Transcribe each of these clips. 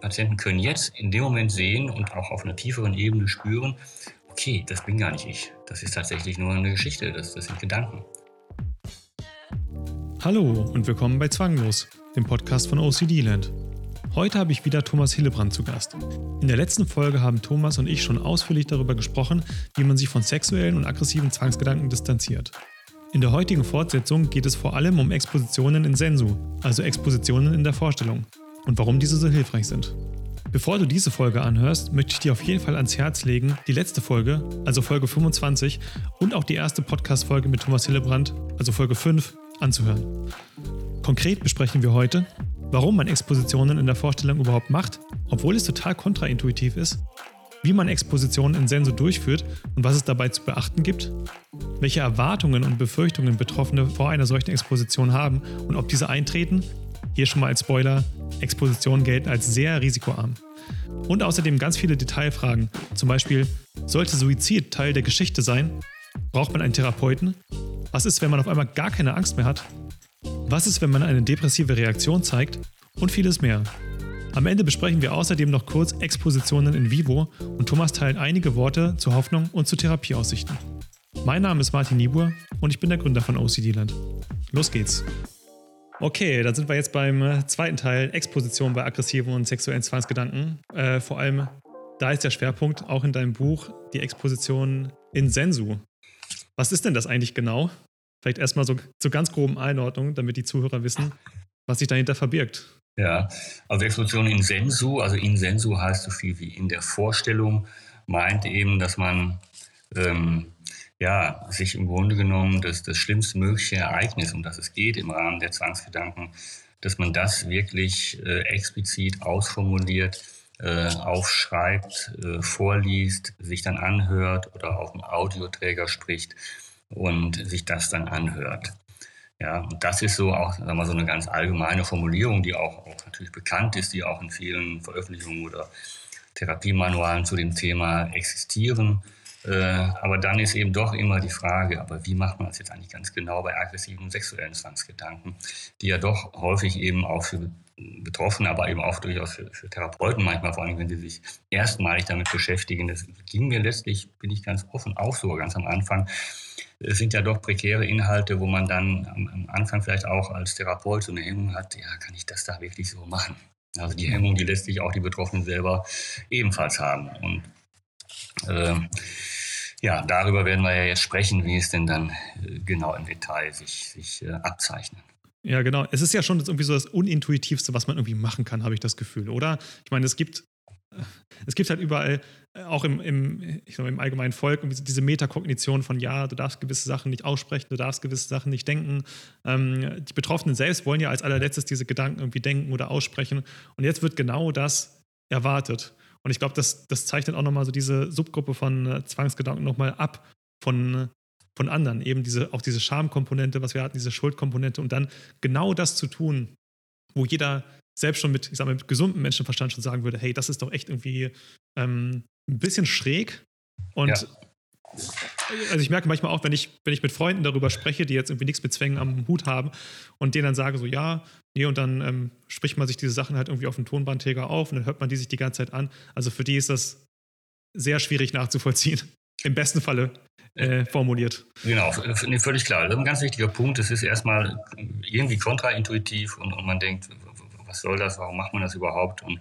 Patienten können jetzt in dem Moment sehen und auch auf einer tieferen Ebene spüren, okay, das bin gar nicht ich. Das ist tatsächlich nur eine Geschichte, das, das sind Gedanken. Hallo und willkommen bei Zwanglos, dem Podcast von OCD Land. Heute habe ich wieder Thomas Hillebrand zu Gast. In der letzten Folge haben Thomas und ich schon ausführlich darüber gesprochen, wie man sich von sexuellen und aggressiven Zwangsgedanken distanziert. In der heutigen Fortsetzung geht es vor allem um Expositionen in Sensu, also Expositionen in der Vorstellung, und warum diese so hilfreich sind. Bevor du diese Folge anhörst, möchte ich dir auf jeden Fall ans Herz legen, die letzte Folge, also Folge 25, und auch die erste Podcast-Folge mit Thomas Hillebrand, also Folge 5, anzuhören. Konkret besprechen wir heute, warum man Expositionen in der Vorstellung überhaupt macht, obwohl es total kontraintuitiv ist, wie man Expositionen in Senso durchführt und was es dabei zu beachten gibt, welche Erwartungen und Befürchtungen Betroffene vor einer solchen Exposition haben und ob diese eintreten. Hier schon mal als Spoiler, Expositionen gelten als sehr risikoarm. Und außerdem ganz viele Detailfragen, zum Beispiel, sollte Suizid Teil der Geschichte sein? Braucht man einen Therapeuten? Was ist, wenn man auf einmal gar keine Angst mehr hat? Was ist, wenn man eine depressive Reaktion zeigt? Und vieles mehr. Am Ende besprechen wir außerdem noch kurz Expositionen in vivo und Thomas teilt einige Worte zur Hoffnung und zu Therapieaussichten. Mein Name ist Martin Niebuhr und ich bin der Gründer von OCD Land. Los geht's! Okay, dann sind wir jetzt beim äh, zweiten Teil, Exposition bei aggressiven und sexuellen Zwangsgedanken. Äh, vor allem, da ist der Schwerpunkt auch in deinem Buch die Exposition in Sensu. Was ist denn das eigentlich genau? Vielleicht erstmal so zur ganz groben Einordnung, damit die Zuhörer wissen, was sich dahinter verbirgt. Ja, also Exposition in Sensu, also in Sensu heißt so viel wie in der Vorstellung, meint eben, dass man ähm, ja, sich im Grunde genommen das, das schlimmste mögliche Ereignis, um das es geht im Rahmen der Zwangsgedanken, dass man das wirklich äh, explizit ausformuliert, äh, aufschreibt, äh, vorliest, sich dann anhört oder auf dem Audioträger spricht und sich das dann anhört. Ja, und das ist so auch sagen wir, so eine ganz allgemeine Formulierung, die auch, auch natürlich bekannt ist, die auch in vielen Veröffentlichungen oder Therapiemanualen zu dem Thema existieren. Äh, aber dann ist eben doch immer die Frage, aber wie macht man das jetzt eigentlich ganz genau bei aggressiven sexuellen Zwangsgedanken, die ja doch häufig eben auch für Betroffene, aber eben auch durchaus für, für Therapeuten manchmal, vor allem wenn sie sich erstmalig damit beschäftigen. Das ging mir letztlich, bin ich ganz offen, auch so ganz am Anfang. Es sind ja doch prekäre Inhalte, wo man dann am, Anfang vielleicht auch als Therapeut so eine Hemmung hat, ja, kann ich das da wirklich so machen? Also die Hemmung, die letztlich auch die Betroffenen selber ebenfalls haben. Und äh, ja, darüber werden wir ja jetzt sprechen, wie es denn dann äh, genau im Detail sich, sich äh, abzeichnet. Ja, genau. Es ist ja schon irgendwie so das Unintuitivste, was man irgendwie machen kann, habe ich das Gefühl, oder? Ich meine, es gibt, es gibt halt überall, äh, auch im, im, ich sag mal, im allgemeinen Volk, diese Metakognition von, ja, du darfst gewisse Sachen nicht aussprechen, du darfst gewisse Sachen nicht denken. Ähm, die Betroffenen selbst wollen ja als allerletztes diese Gedanken irgendwie denken oder aussprechen. Und jetzt wird genau das erwartet. Und ich glaube, das, das zeichnet auch nochmal so diese Subgruppe von äh, Zwangsgedanken nochmal ab von, von anderen. Eben diese, auch diese Schamkomponente, was wir hatten, diese Schuldkomponente und dann genau das zu tun, wo jeder selbst schon mit, ich sag mal, mit gesundem Menschenverstand schon sagen würde, hey, das ist doch echt irgendwie ähm, ein bisschen schräg. Und ja also ich merke manchmal auch, wenn ich, wenn ich mit Freunden darüber spreche, die jetzt irgendwie nichts mit Zwängen am Hut haben und denen dann sage so, ja, nee, und dann ähm, spricht man sich diese Sachen halt irgendwie auf dem Tonbandträger auf und dann hört man die sich die ganze Zeit an. Also für die ist das sehr schwierig nachzuvollziehen. Im besten Falle äh, formuliert. Genau, nee, völlig klar. Das ist ein ganz wichtiger Punkt. Es ist erstmal irgendwie kontraintuitiv und, und man denkt, was soll das, warum macht man das überhaupt? Und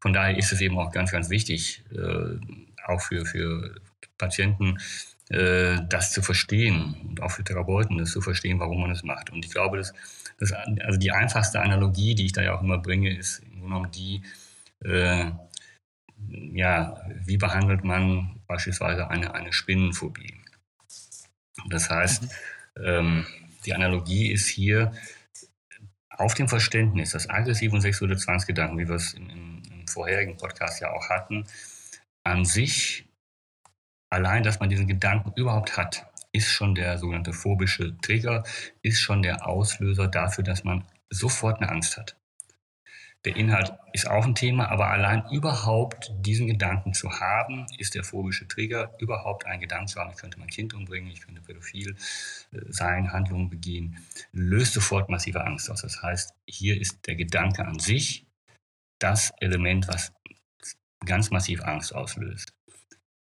von daher ist es eben auch ganz, ganz wichtig, äh, auch für, für Patienten, äh, das zu verstehen und auch für Therapeuten das zu verstehen, warum man es macht. Und ich glaube, dass, dass also die einfachste Analogie, die ich da ja auch immer bringe, ist im Grunde genommen die, äh, ja, wie behandelt man beispielsweise eine, eine Spinnenphobie? Das heißt, mhm. ähm, die Analogie ist hier auf dem Verständnis, dass aggressive und sexuelle Zwangsgedanken, wie wir es im, im vorherigen Podcast ja auch hatten, an sich allein, dass man diesen Gedanken überhaupt hat, ist schon der sogenannte phobische Trigger, ist schon der Auslöser dafür, dass man sofort eine Angst hat. Der Inhalt ist auch ein Thema, aber allein überhaupt diesen Gedanken zu haben, ist der phobische Trigger, überhaupt einen Gedanken zu haben, ich könnte mein Kind umbringen, ich könnte pädophil äh, sein, Handlungen begehen, löst sofort massive Angst aus. Das heißt, hier ist der Gedanke an sich das Element, was ganz massiv Angst auslöst.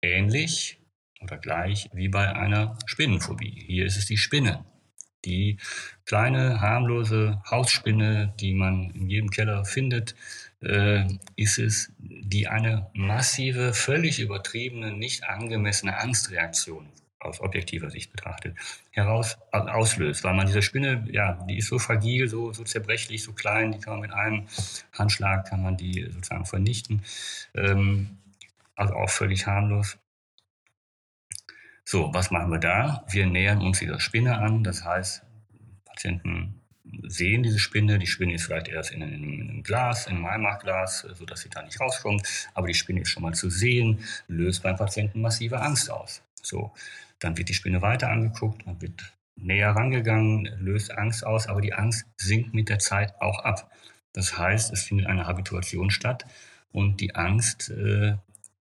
Ähnlich oder gleich wie bei einer Spinnenphobie. Hier ist es die Spinne. Die kleine, harmlose Hausspinne, die man in jedem Keller findet, äh, ist es, die eine massive, völlig übertriebene, nicht angemessene Angstreaktion aus objektiver Sicht betrachtet, heraus auslöst, weil man diese Spinne, ja, die ist so fragil, so, so zerbrechlich, so klein, die kann man mit einem Handschlag kann man die sozusagen vernichten, ähm, also auch völlig harmlos. So, was machen wir da? Wir nähern uns dieser Spinne an, das heißt, Patienten sehen diese Spinne. Die Spinne ist vielleicht erst in einem, in einem Glas, in einem Einmachglas, sodass sie da nicht rauskommt. Aber die Spinne ist schon mal zu sehen, löst beim Patienten massive Angst aus. So, dann wird die Spinne weiter angeguckt, man wird näher rangegangen, löst Angst aus, aber die Angst sinkt mit der Zeit auch ab. Das heißt, es findet eine Habituation statt und die Angst äh,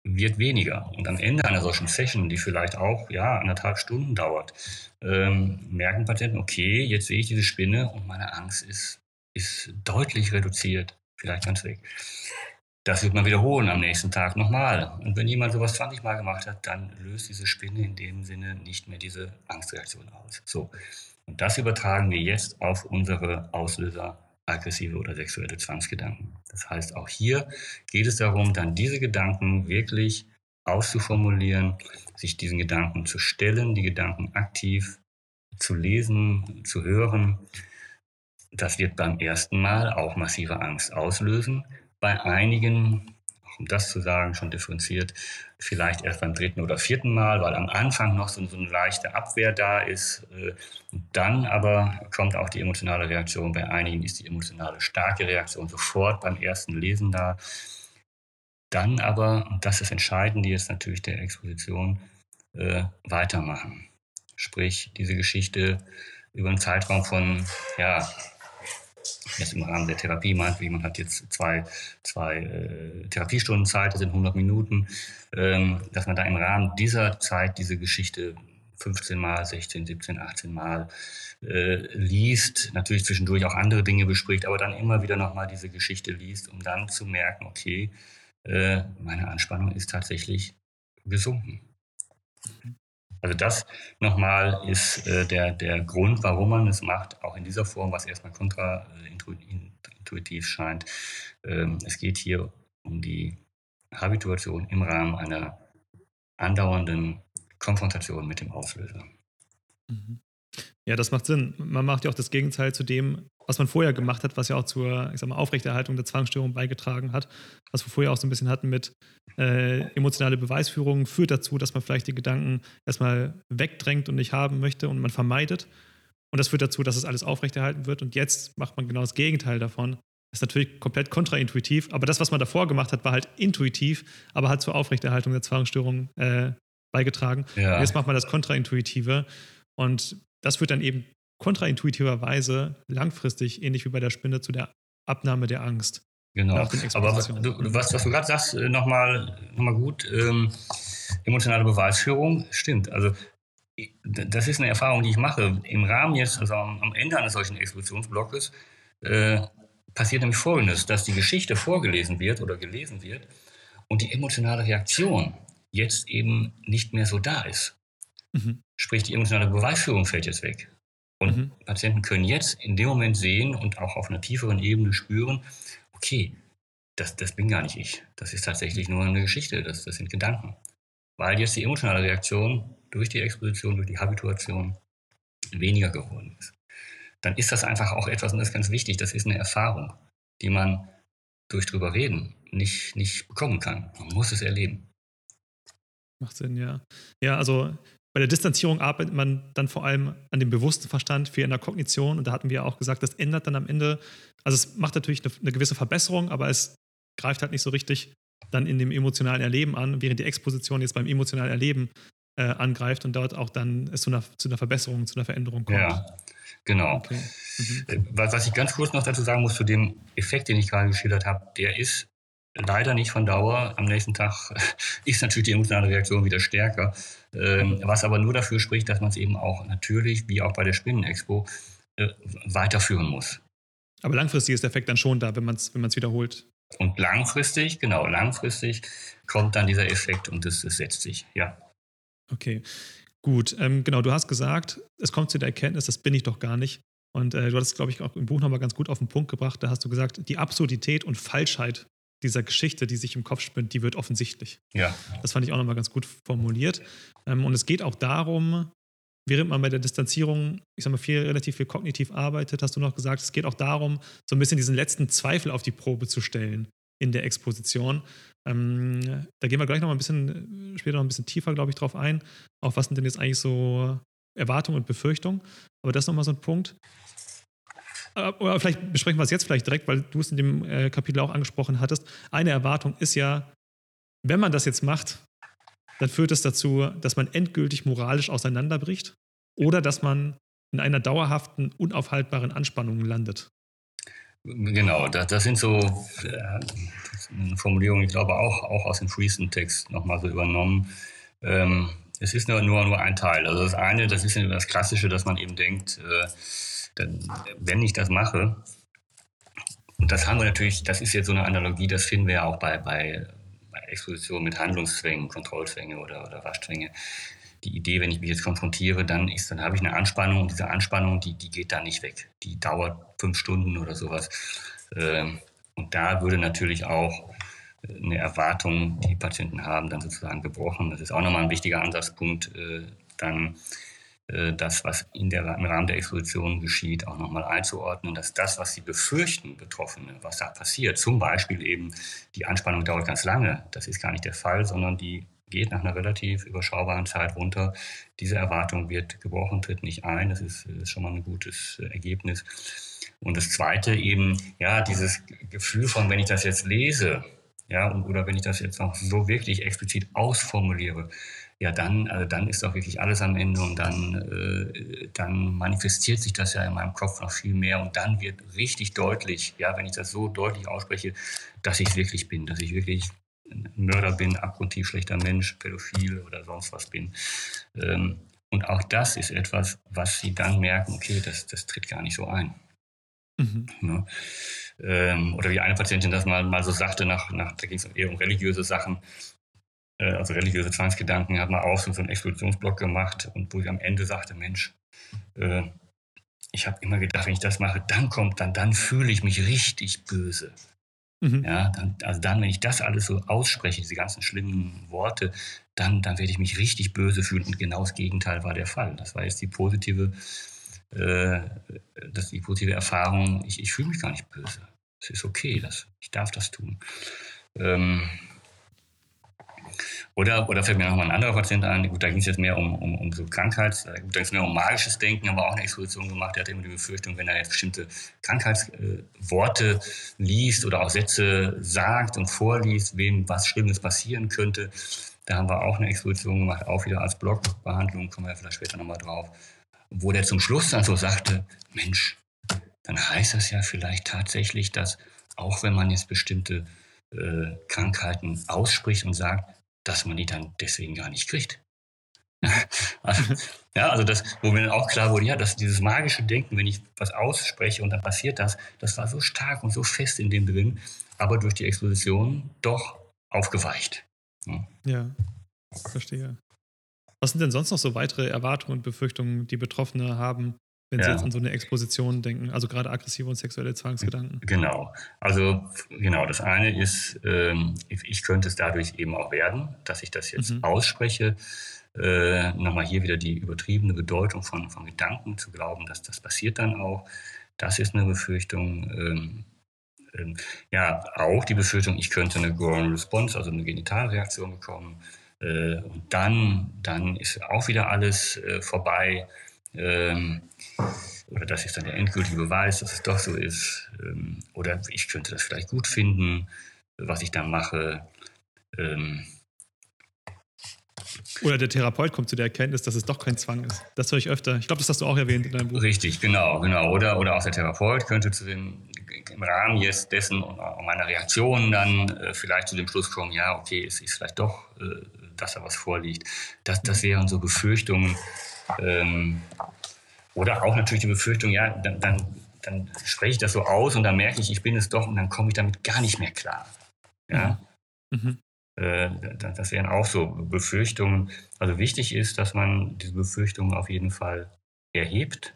wird weniger. Und am Ende einer solchen Session, die vielleicht auch ja, anderthalb Stunden dauert, ähm, merken Patienten, okay, jetzt sehe ich diese Spinne und meine Angst ist, ist deutlich reduziert, vielleicht ganz weg. Das wird man wiederholen am nächsten Tag nochmal. Und wenn jemand sowas 20 Mal gemacht hat, dann löst diese Spinne in dem Sinne nicht mehr diese Angstreaktion aus. So. Und das übertragen wir jetzt auf unsere Auslöser aggressive oder sexuelle Zwangsgedanken. Das heißt, auch hier geht es darum, dann diese Gedanken wirklich auszuformulieren, sich diesen Gedanken zu stellen, die Gedanken aktiv zu lesen, zu hören. Das wird beim ersten Mal auch massive Angst auslösen bei einigen, um das zu sagen, schon differenziert, vielleicht erst beim dritten oder vierten Mal, weil am Anfang noch so, so eine leichte Abwehr da ist. Äh, dann aber kommt auch die emotionale Reaktion. Bei einigen ist die emotionale starke Reaktion sofort beim ersten Lesen da. Dann aber, und das ist entscheidend, die jetzt natürlich der Exposition, äh, weitermachen. Sprich, diese Geschichte über einen Zeitraum von ja, jetzt im Rahmen der Therapie wie man hat jetzt zwei, zwei äh, Therapiestunden Zeit, das sind 100 Minuten, ähm, dass man da im Rahmen dieser Zeit diese Geschichte 15 Mal, 16, 17, 18 Mal äh, liest, natürlich zwischendurch auch andere Dinge bespricht, aber dann immer wieder nochmal diese Geschichte liest, um dann zu merken, okay, äh, meine Anspannung ist tatsächlich gesunken. Also das nochmal ist äh, der, der Grund, warum man es macht, auch in dieser Form, was erstmal kontraintuitiv scheint. Ähm, es geht hier um die Habituation im Rahmen einer andauernden Konfrontation mit dem Auslöser. Mhm. Ja, das macht Sinn. Man macht ja auch das Gegenteil zu dem, was man vorher gemacht hat, was ja auch zur ich sag mal, Aufrechterhaltung der Zwangsstörung beigetragen hat. Was wir vorher auch so ein bisschen hatten mit äh, emotionale Beweisführung, führt dazu, dass man vielleicht die Gedanken erstmal wegdrängt und nicht haben möchte und man vermeidet. Und das führt dazu, dass es alles aufrechterhalten wird. Und jetzt macht man genau das Gegenteil davon. Das ist natürlich komplett kontraintuitiv, aber das, was man davor gemacht hat, war halt intuitiv, aber hat zur Aufrechterhaltung der Zwangsstörung äh, beigetragen. Ja. Jetzt macht man das Kontraintuitive. Und das führt dann eben kontraintuitiverweise langfristig, ähnlich wie bei der Spinne, zu der Abnahme der Angst. Genau. Aber du, was, was du gerade sagst, äh, nochmal noch mal gut, ähm, emotionale Beweisführung, stimmt. Also das ist eine Erfahrung, die ich mache. Im Rahmen jetzt, also am, am Ende eines solchen Expositionsblocks, äh, passiert nämlich Folgendes, dass die Geschichte vorgelesen wird oder gelesen wird und die emotionale Reaktion jetzt eben nicht mehr so da ist. Mhm. Sprich, die emotionale Beweisführung fällt jetzt weg. Und mhm. Patienten können jetzt in dem Moment sehen und auch auf einer tieferen Ebene spüren, okay, das, das bin gar nicht ich. Das ist tatsächlich nur eine Geschichte, das, das sind Gedanken. Weil jetzt die emotionale Reaktion durch die Exposition, durch die Habituation weniger geworden ist. Dann ist das einfach auch etwas, und das ist ganz wichtig, das ist eine Erfahrung, die man durch drüber reden nicht, nicht bekommen kann. Man muss es erleben. Macht Sinn, ja. Ja, also bei der Distanzierung arbeitet man dann vor allem an dem bewussten Verstand, viel in der Kognition. Und da hatten wir auch gesagt, das ändert dann am Ende, also es macht natürlich eine, eine gewisse Verbesserung, aber es greift halt nicht so richtig dann in dem emotionalen Erleben an, während die Exposition jetzt beim emotionalen Erleben äh, angreift und dort auch dann es zu einer, zu einer Verbesserung, zu einer Veränderung kommt. Ja, genau. Okay. Mhm. Äh, was ich ganz kurz noch dazu sagen muss zu dem Effekt, den ich gerade geschildert habe, der ist leider nicht von Dauer. Am nächsten Tag ist natürlich die emotionale Reaktion wieder stärker. Ähm, was aber nur dafür spricht, dass man es eben auch natürlich, wie auch bei der Spinnenexpo, äh, weiterführen muss. Aber langfristig ist der Effekt dann schon da, wenn man es wenn wiederholt. Und langfristig, genau, langfristig kommt dann dieser Effekt und es, es setzt sich, ja. Okay, gut. Ähm, genau, du hast gesagt, es kommt zu der Erkenntnis, das bin ich doch gar nicht. Und äh, du hattest, glaube ich, auch im Buch nochmal ganz gut auf den Punkt gebracht. Da hast du gesagt, die Absurdität und Falschheit dieser Geschichte, die sich im Kopf spinnt, die wird offensichtlich. Ja. Das fand ich auch nochmal ganz gut formuliert. Ähm, und es geht auch darum, während man bei der Distanzierung, ich sag mal, viel, relativ viel kognitiv arbeitet, hast du noch gesagt, es geht auch darum, so ein bisschen diesen letzten Zweifel auf die Probe zu stellen in der Exposition. Ähm, da gehen wir gleich noch mal ein bisschen, später noch ein bisschen tiefer, glaube ich, drauf ein. Auf was sind denn jetzt eigentlich so Erwartungen und Befürchtungen? Aber das ist nochmal so ein Punkt. Äh, oder vielleicht besprechen wir es jetzt vielleicht direkt, weil du es in dem äh, Kapitel auch angesprochen hattest. Eine Erwartung ist ja, wenn man das jetzt macht, dann führt es dazu, dass man endgültig moralisch auseinanderbricht oder dass man in einer dauerhaften, unaufhaltbaren Anspannung landet. Genau, das, das sind so äh, Formulierungen, ich glaube auch, auch aus dem Friesen-Text nochmal so übernommen. Ähm, es ist nur, nur, nur ein Teil. Also das eine, das ist das Klassische, dass man eben denkt, äh, wenn ich das mache, und das haben wir natürlich, das ist jetzt so eine Analogie, das finden wir ja auch bei, bei, bei Exposition mit Handlungszwängen, Kontrollzwänge oder, oder Waschzwänge. Die Idee, wenn ich mich jetzt konfrontiere, dann ist, dann habe ich eine Anspannung und diese Anspannung, die, die geht da nicht weg. Die dauert fünf Stunden oder sowas. Ähm, und da würde natürlich auch eine Erwartung, die Patienten haben, dann sozusagen gebrochen. Das ist auch nochmal ein wichtiger Ansatzpunkt, äh, dann das, was in der, im Rahmen der Exposition geschieht, auch nochmal einzuordnen, dass das, was sie befürchten, Betroffene, was da passiert, zum Beispiel eben die Anspannung dauert ganz lange, das ist gar nicht der Fall, sondern die geht nach einer relativ überschaubaren Zeit runter. Diese Erwartung wird gebrochen, tritt nicht ein, das ist, ist schon mal ein gutes äh, Ergebnis. Und das Zweite eben, ja, dieses Gefühl von, wenn ich das jetzt lese, ja, oder wenn ich das jetzt noch so wirklich explizit ausformuliere, ja, dann, also dann ist doch wirklich alles am Ende und dann, äh, dann manifestiert sich das ja in meinem Kopf noch viel mehr und dann wird richtig deutlich, ja, wenn ich das so deutlich ausspreche, dass ich es wirklich bin, dass ich wirklich ein Mörder bin, abgrundtief schlechter Mensch, pädophil oder sonst was bin. Ähm, und auch das ist etwas, was sie dann merken, okay, das, das tritt gar nicht so ein. Mhm. Ne? Ähm, oder wie eine Patientin das mal, mal so sagte, nach, nach, da ging es eher um religiöse Sachen, also religiöse Zwangsgedanken, hat man auch so, so einen Explosionsblock gemacht und wo ich am Ende sagte, Mensch, äh, ich habe immer gedacht, wenn ich das mache, dann kommt dann, dann fühle ich mich richtig böse. Mhm. Ja, dann, also dann, wenn ich das alles so ausspreche, diese ganzen schlimmen Worte, dann, dann werde ich mich richtig böse fühlen. Und genau das Gegenteil war der Fall. Das war jetzt die positive, äh, das die positive Erfahrung. Ich, ich fühle mich gar nicht böse. Es ist okay, das, ich darf das tun. Ähm, oder, oder fällt mir noch mal ein anderer Patient ein, gut, da ging es jetzt mehr um, um, um so Krankheits, äh, gut, da ging es mehr um magisches Denken, aber auch eine Exposition gemacht, der hatte immer die Befürchtung, wenn er jetzt bestimmte Krankheitsworte äh, liest oder auch Sätze sagt und vorliest, wem was Schlimmes passieren könnte. Da haben wir auch eine Exposition gemacht, auch wieder als Blockbehandlung, kommen wir vielleicht später nochmal drauf, wo der zum Schluss dann so sagte, Mensch, dann heißt das ja vielleicht tatsächlich, dass auch wenn man jetzt bestimmte äh, Krankheiten ausspricht und sagt, dass man die dann deswegen gar nicht kriegt. also, ja, also das, wo mir dann auch klar wurde, ja, dass dieses magische Denken, wenn ich was ausspreche und dann passiert das, das war so stark und so fest in dem drin, aber durch die Exposition doch aufgeweicht. Ja, ja verstehe. Was sind denn sonst noch so weitere Erwartungen und Befürchtungen, die Betroffene haben, wenn Sie ja. jetzt an so eine Exposition denken, also gerade aggressive und sexuelle Zwangsgedanken. Genau. Also genau, das eine ist, ähm, ich könnte es dadurch eben auch werden, dass ich das jetzt mhm. ausspreche. Äh, nochmal hier wieder die übertriebene Bedeutung von, von Gedanken zu glauben, dass das passiert dann auch. Das ist eine Befürchtung. Ähm, ähm, ja, auch die Befürchtung, ich könnte eine Grown Response, also eine Genitalreaktion bekommen. Äh, und dann, dann ist auch wieder alles äh, vorbei. Ähm, oder das ist dann der endgültige Beweis, dass es doch so ist. Ähm, oder ich könnte das vielleicht gut finden, was ich da mache. Ähm, oder der Therapeut kommt zu der Erkenntnis, dass es doch kein Zwang ist. Das höre ich öfter. Ich glaube, das hast du auch erwähnt in deinem Buch. Richtig, genau, genau. Oder, oder auch der Therapeut könnte zu dem, im Rahmen jetzt dessen und meiner Reaktion dann äh, vielleicht zu dem Schluss kommen, ja, okay, es ist vielleicht doch, äh, dass da was vorliegt. Das, das wären so Befürchtungen, ähm, oder auch natürlich die Befürchtung, ja, dann, dann, dann spreche ich das so aus und dann merke ich, ich bin es doch und dann komme ich damit gar nicht mehr klar. Ja. Mhm. Äh, das wären auch so Befürchtungen. Also wichtig ist, dass man diese Befürchtungen auf jeden Fall erhebt,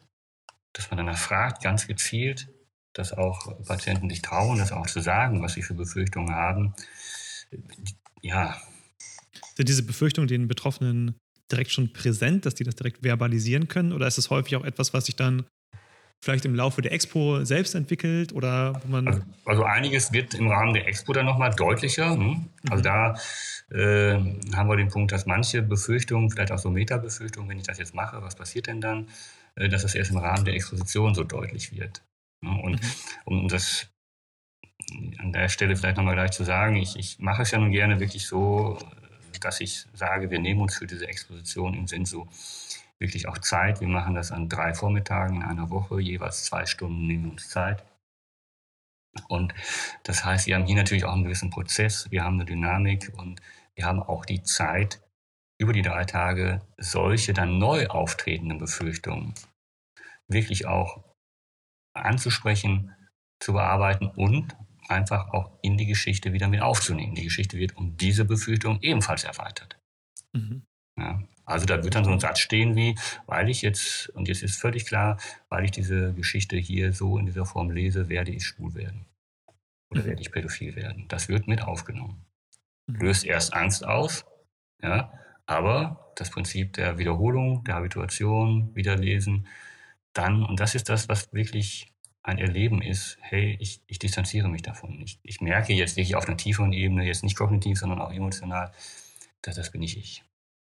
dass man danach fragt, ganz gezielt, dass auch Patienten sich trauen, das auch zu sagen, was sie für Befürchtungen haben. Ja. Sind diese Befürchtungen den Betroffenen direkt schon präsent, dass die das direkt verbalisieren können? Oder ist es häufig auch etwas, was sich dann vielleicht im Laufe der Expo selbst entwickelt oder wo man. Also, also einiges wird im Rahmen der Expo dann nochmal deutlicher. Hm? Also mhm. da äh, haben wir den Punkt, dass manche Befürchtungen, vielleicht auch so Metabefürchtungen, wenn ich das jetzt mache, was passiert denn dann, äh, dass das erst im Rahmen der Exposition so deutlich wird. Ne? Und mhm. um das an der Stelle vielleicht nochmal gleich zu sagen, ich, ich mache es ja nun gerne wirklich so, dass ich sage, wir nehmen uns für diese Exposition im Sensu wirklich auch Zeit. Wir machen das an drei Vormittagen in einer Woche, jeweils zwei Stunden nehmen wir uns Zeit. Und das heißt, wir haben hier natürlich auch einen gewissen Prozess, wir haben eine Dynamik und wir haben auch die Zeit, über die drei Tage solche dann neu auftretenden Befürchtungen wirklich auch anzusprechen, zu bearbeiten und einfach auch in die Geschichte wieder mit aufzunehmen. Die Geschichte wird um diese Befürchtung ebenfalls erweitert. Mhm. Ja, also da wird dann so ein Satz stehen wie, weil ich jetzt, und jetzt ist völlig klar, weil ich diese Geschichte hier so in dieser Form lese, werde ich schwul werden. Oder mhm. werde ich pädophil werden. Das wird mit aufgenommen. Mhm. Löst erst Angst aus, ja, aber das Prinzip der Wiederholung, der Habituation, Wiederlesen, dann, und das ist das, was wirklich ein Erleben ist, hey, ich, ich distanziere mich davon. Ich, ich merke jetzt wirklich auf einer tieferen Ebene, jetzt nicht kognitiv, sondern auch emotional, dass das bin ich ich.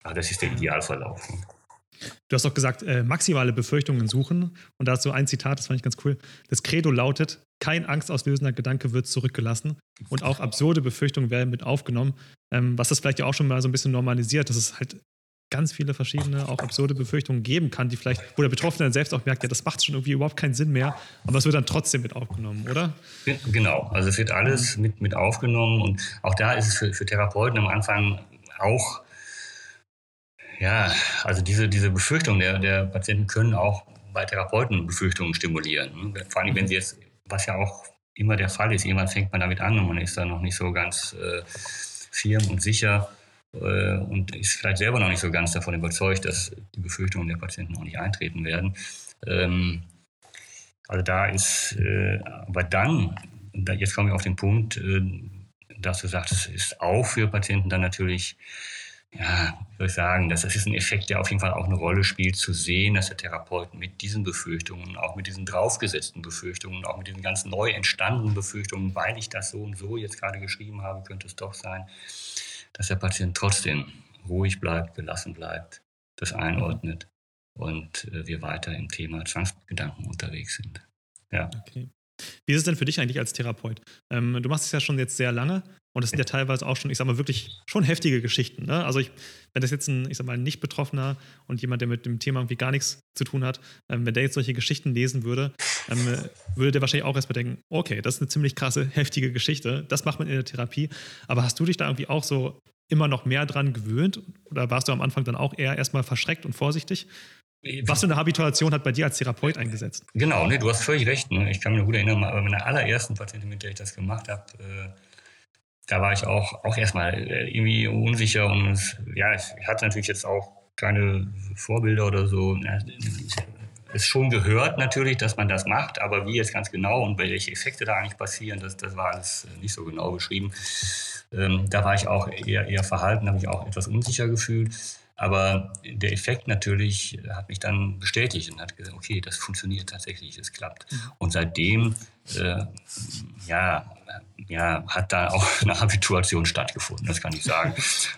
Aber das ist der Idealverlauf. Du hast auch gesagt, äh, maximale Befürchtungen suchen. Und da ist so ein Zitat, das fand ich ganz cool. Das Credo lautet, kein angstauslösender Gedanke wird zurückgelassen. Und auch absurde Befürchtungen werden mit aufgenommen. Ähm, was das vielleicht ja auch schon mal so ein bisschen normalisiert, dass es halt ganz viele verschiedene, auch absurde Befürchtungen geben kann, die vielleicht, wo der Betroffene dann selbst auch merkt, ja, das macht schon irgendwie überhaupt keinen Sinn mehr, aber es wird dann trotzdem mit aufgenommen, oder? Genau, also es wird alles mit, mit aufgenommen und auch da ist es für, für Therapeuten am Anfang auch ja, also diese, diese Befürchtung der, der Patienten können auch bei Therapeuten Befürchtungen stimulieren. Ne? Vor allem, wenn sie jetzt, was ja auch immer der Fall ist, jemand fängt man damit an und man ist da noch nicht so ganz äh, firm und sicher und ist vielleicht selber noch nicht so ganz davon überzeugt, dass die Befürchtungen der Patienten auch nicht eintreten werden. Ähm, also da ist, äh, aber dann, da, jetzt kommen wir auf den Punkt, äh, dass du sagst, es ist auch für Patienten dann natürlich ja, soll ich sagen, das ist ein Effekt, der auf jeden Fall auch eine Rolle spielt, zu sehen, dass der Therapeut mit diesen Befürchtungen, auch mit diesen draufgesetzten Befürchtungen, auch mit diesen ganz neu entstandenen Befürchtungen, weil ich das so und so jetzt gerade geschrieben habe, könnte es doch sein, dass der Patient trotzdem ruhig bleibt, gelassen bleibt, das einordnet und äh, wir weiter im Thema Zwangsgedanken unterwegs sind. Ja. Okay. Wie ist es denn für dich eigentlich als Therapeut? Ähm, du machst es ja schon jetzt sehr lange und es sind ja teilweise auch schon, ich sag mal, wirklich schon heftige Geschichten. Ne? Also ich, wenn das jetzt ein, ich sag mal, nicht Betroffener und jemand, der mit dem Thema irgendwie gar nichts zu tun hat, ähm, wenn der jetzt solche Geschichten lesen würde, ähm, würde der wahrscheinlich auch erstmal denken, okay, das ist eine ziemlich krasse, heftige Geschichte. Das macht man in der Therapie. Aber hast du dich da irgendwie auch so immer noch mehr dran gewöhnt? Oder warst du am Anfang dann auch eher erstmal verschreckt und vorsichtig? Was für eine Habituation hat bei dir als Therapeut eingesetzt? Genau, ne, du hast völlig recht. Ne? Ich kann mich gut erinnern, bei meiner allerersten Patientin, mit der ich das gemacht habe, äh, da war ich auch, auch erstmal äh, irgendwie unsicher und es, ja, ich hatte natürlich jetzt auch keine Vorbilder oder so. Es schon gehört natürlich, dass man das macht, aber wie jetzt ganz genau und welche Effekte da eigentlich passieren, das, das war alles nicht so genau beschrieben. Ähm, da war ich auch eher, eher verhalten, habe ich auch etwas unsicher gefühlt. Aber der Effekt natürlich hat mich dann bestätigt und hat gesagt, okay, das funktioniert tatsächlich, es klappt. Mhm. Und seitdem, äh, ja, ja, hat da auch eine Habituation stattgefunden, das kann ich sagen.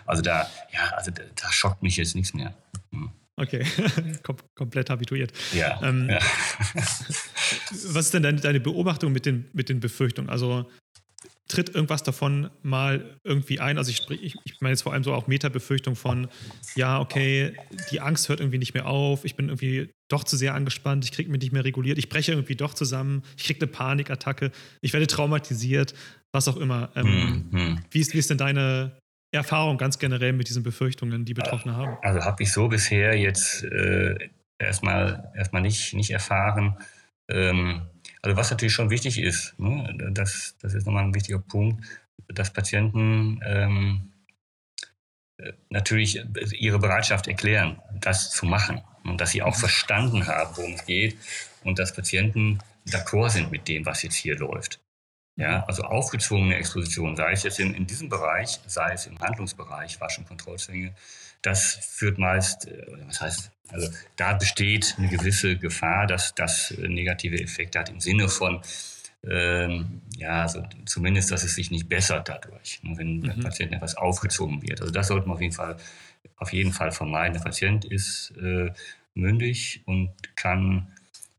Also da, ja, also da, da schockt mich jetzt nichts mehr. Hm. Okay, Kom komplett habituiert. Ja, ähm, ja. Was ist denn deine, deine Beobachtung mit den, mit den Befürchtungen? Also tritt irgendwas davon mal irgendwie ein? Also ich, ich, ich meine jetzt vor allem so auch Metabefürchtung von, ja, okay, die Angst hört irgendwie nicht mehr auf, ich bin irgendwie doch zu sehr angespannt, ich kriege mich nicht mehr reguliert, ich breche irgendwie doch zusammen, ich kriege eine Panikattacke, ich werde traumatisiert, was auch immer. Ähm, mhm. wie, ist, wie ist denn deine Erfahrung ganz generell mit diesen Befürchtungen, die Betroffene haben? Also habe ich so bisher jetzt äh, erstmal, erstmal nicht, nicht erfahren. Ähm, Also was natürlich schon wichtig ist, ne, das, das ist nochmal ein wichtiger Punkt, dass Patienten ähm, natürlich ihre Bereitschaft erklären, das zu machen und dass sie auch mhm. verstanden haben, worum es geht und dass Patienten d'accord sind mit dem, was jetzt hier läuft. Ja, mhm. also aufgezwungene Exposition, sei es jetzt in, in diesem Bereich, sei es im Handlungsbereich, Waschen, Kontrollzwänge, das führt meist, äh, was heißt, also da besteht eine gewisse Gefahr, dass das negative Effekte hat im Sinne von, ähm, ja, also zumindest, dass es sich nicht bessert dadurch, ne, wenn mhm. dem Patienten etwas aufgezogen wird. Also das sollte man auf jeden Fall, auf jeden Fall vermeiden. Der Patient ist äh, mündig und kann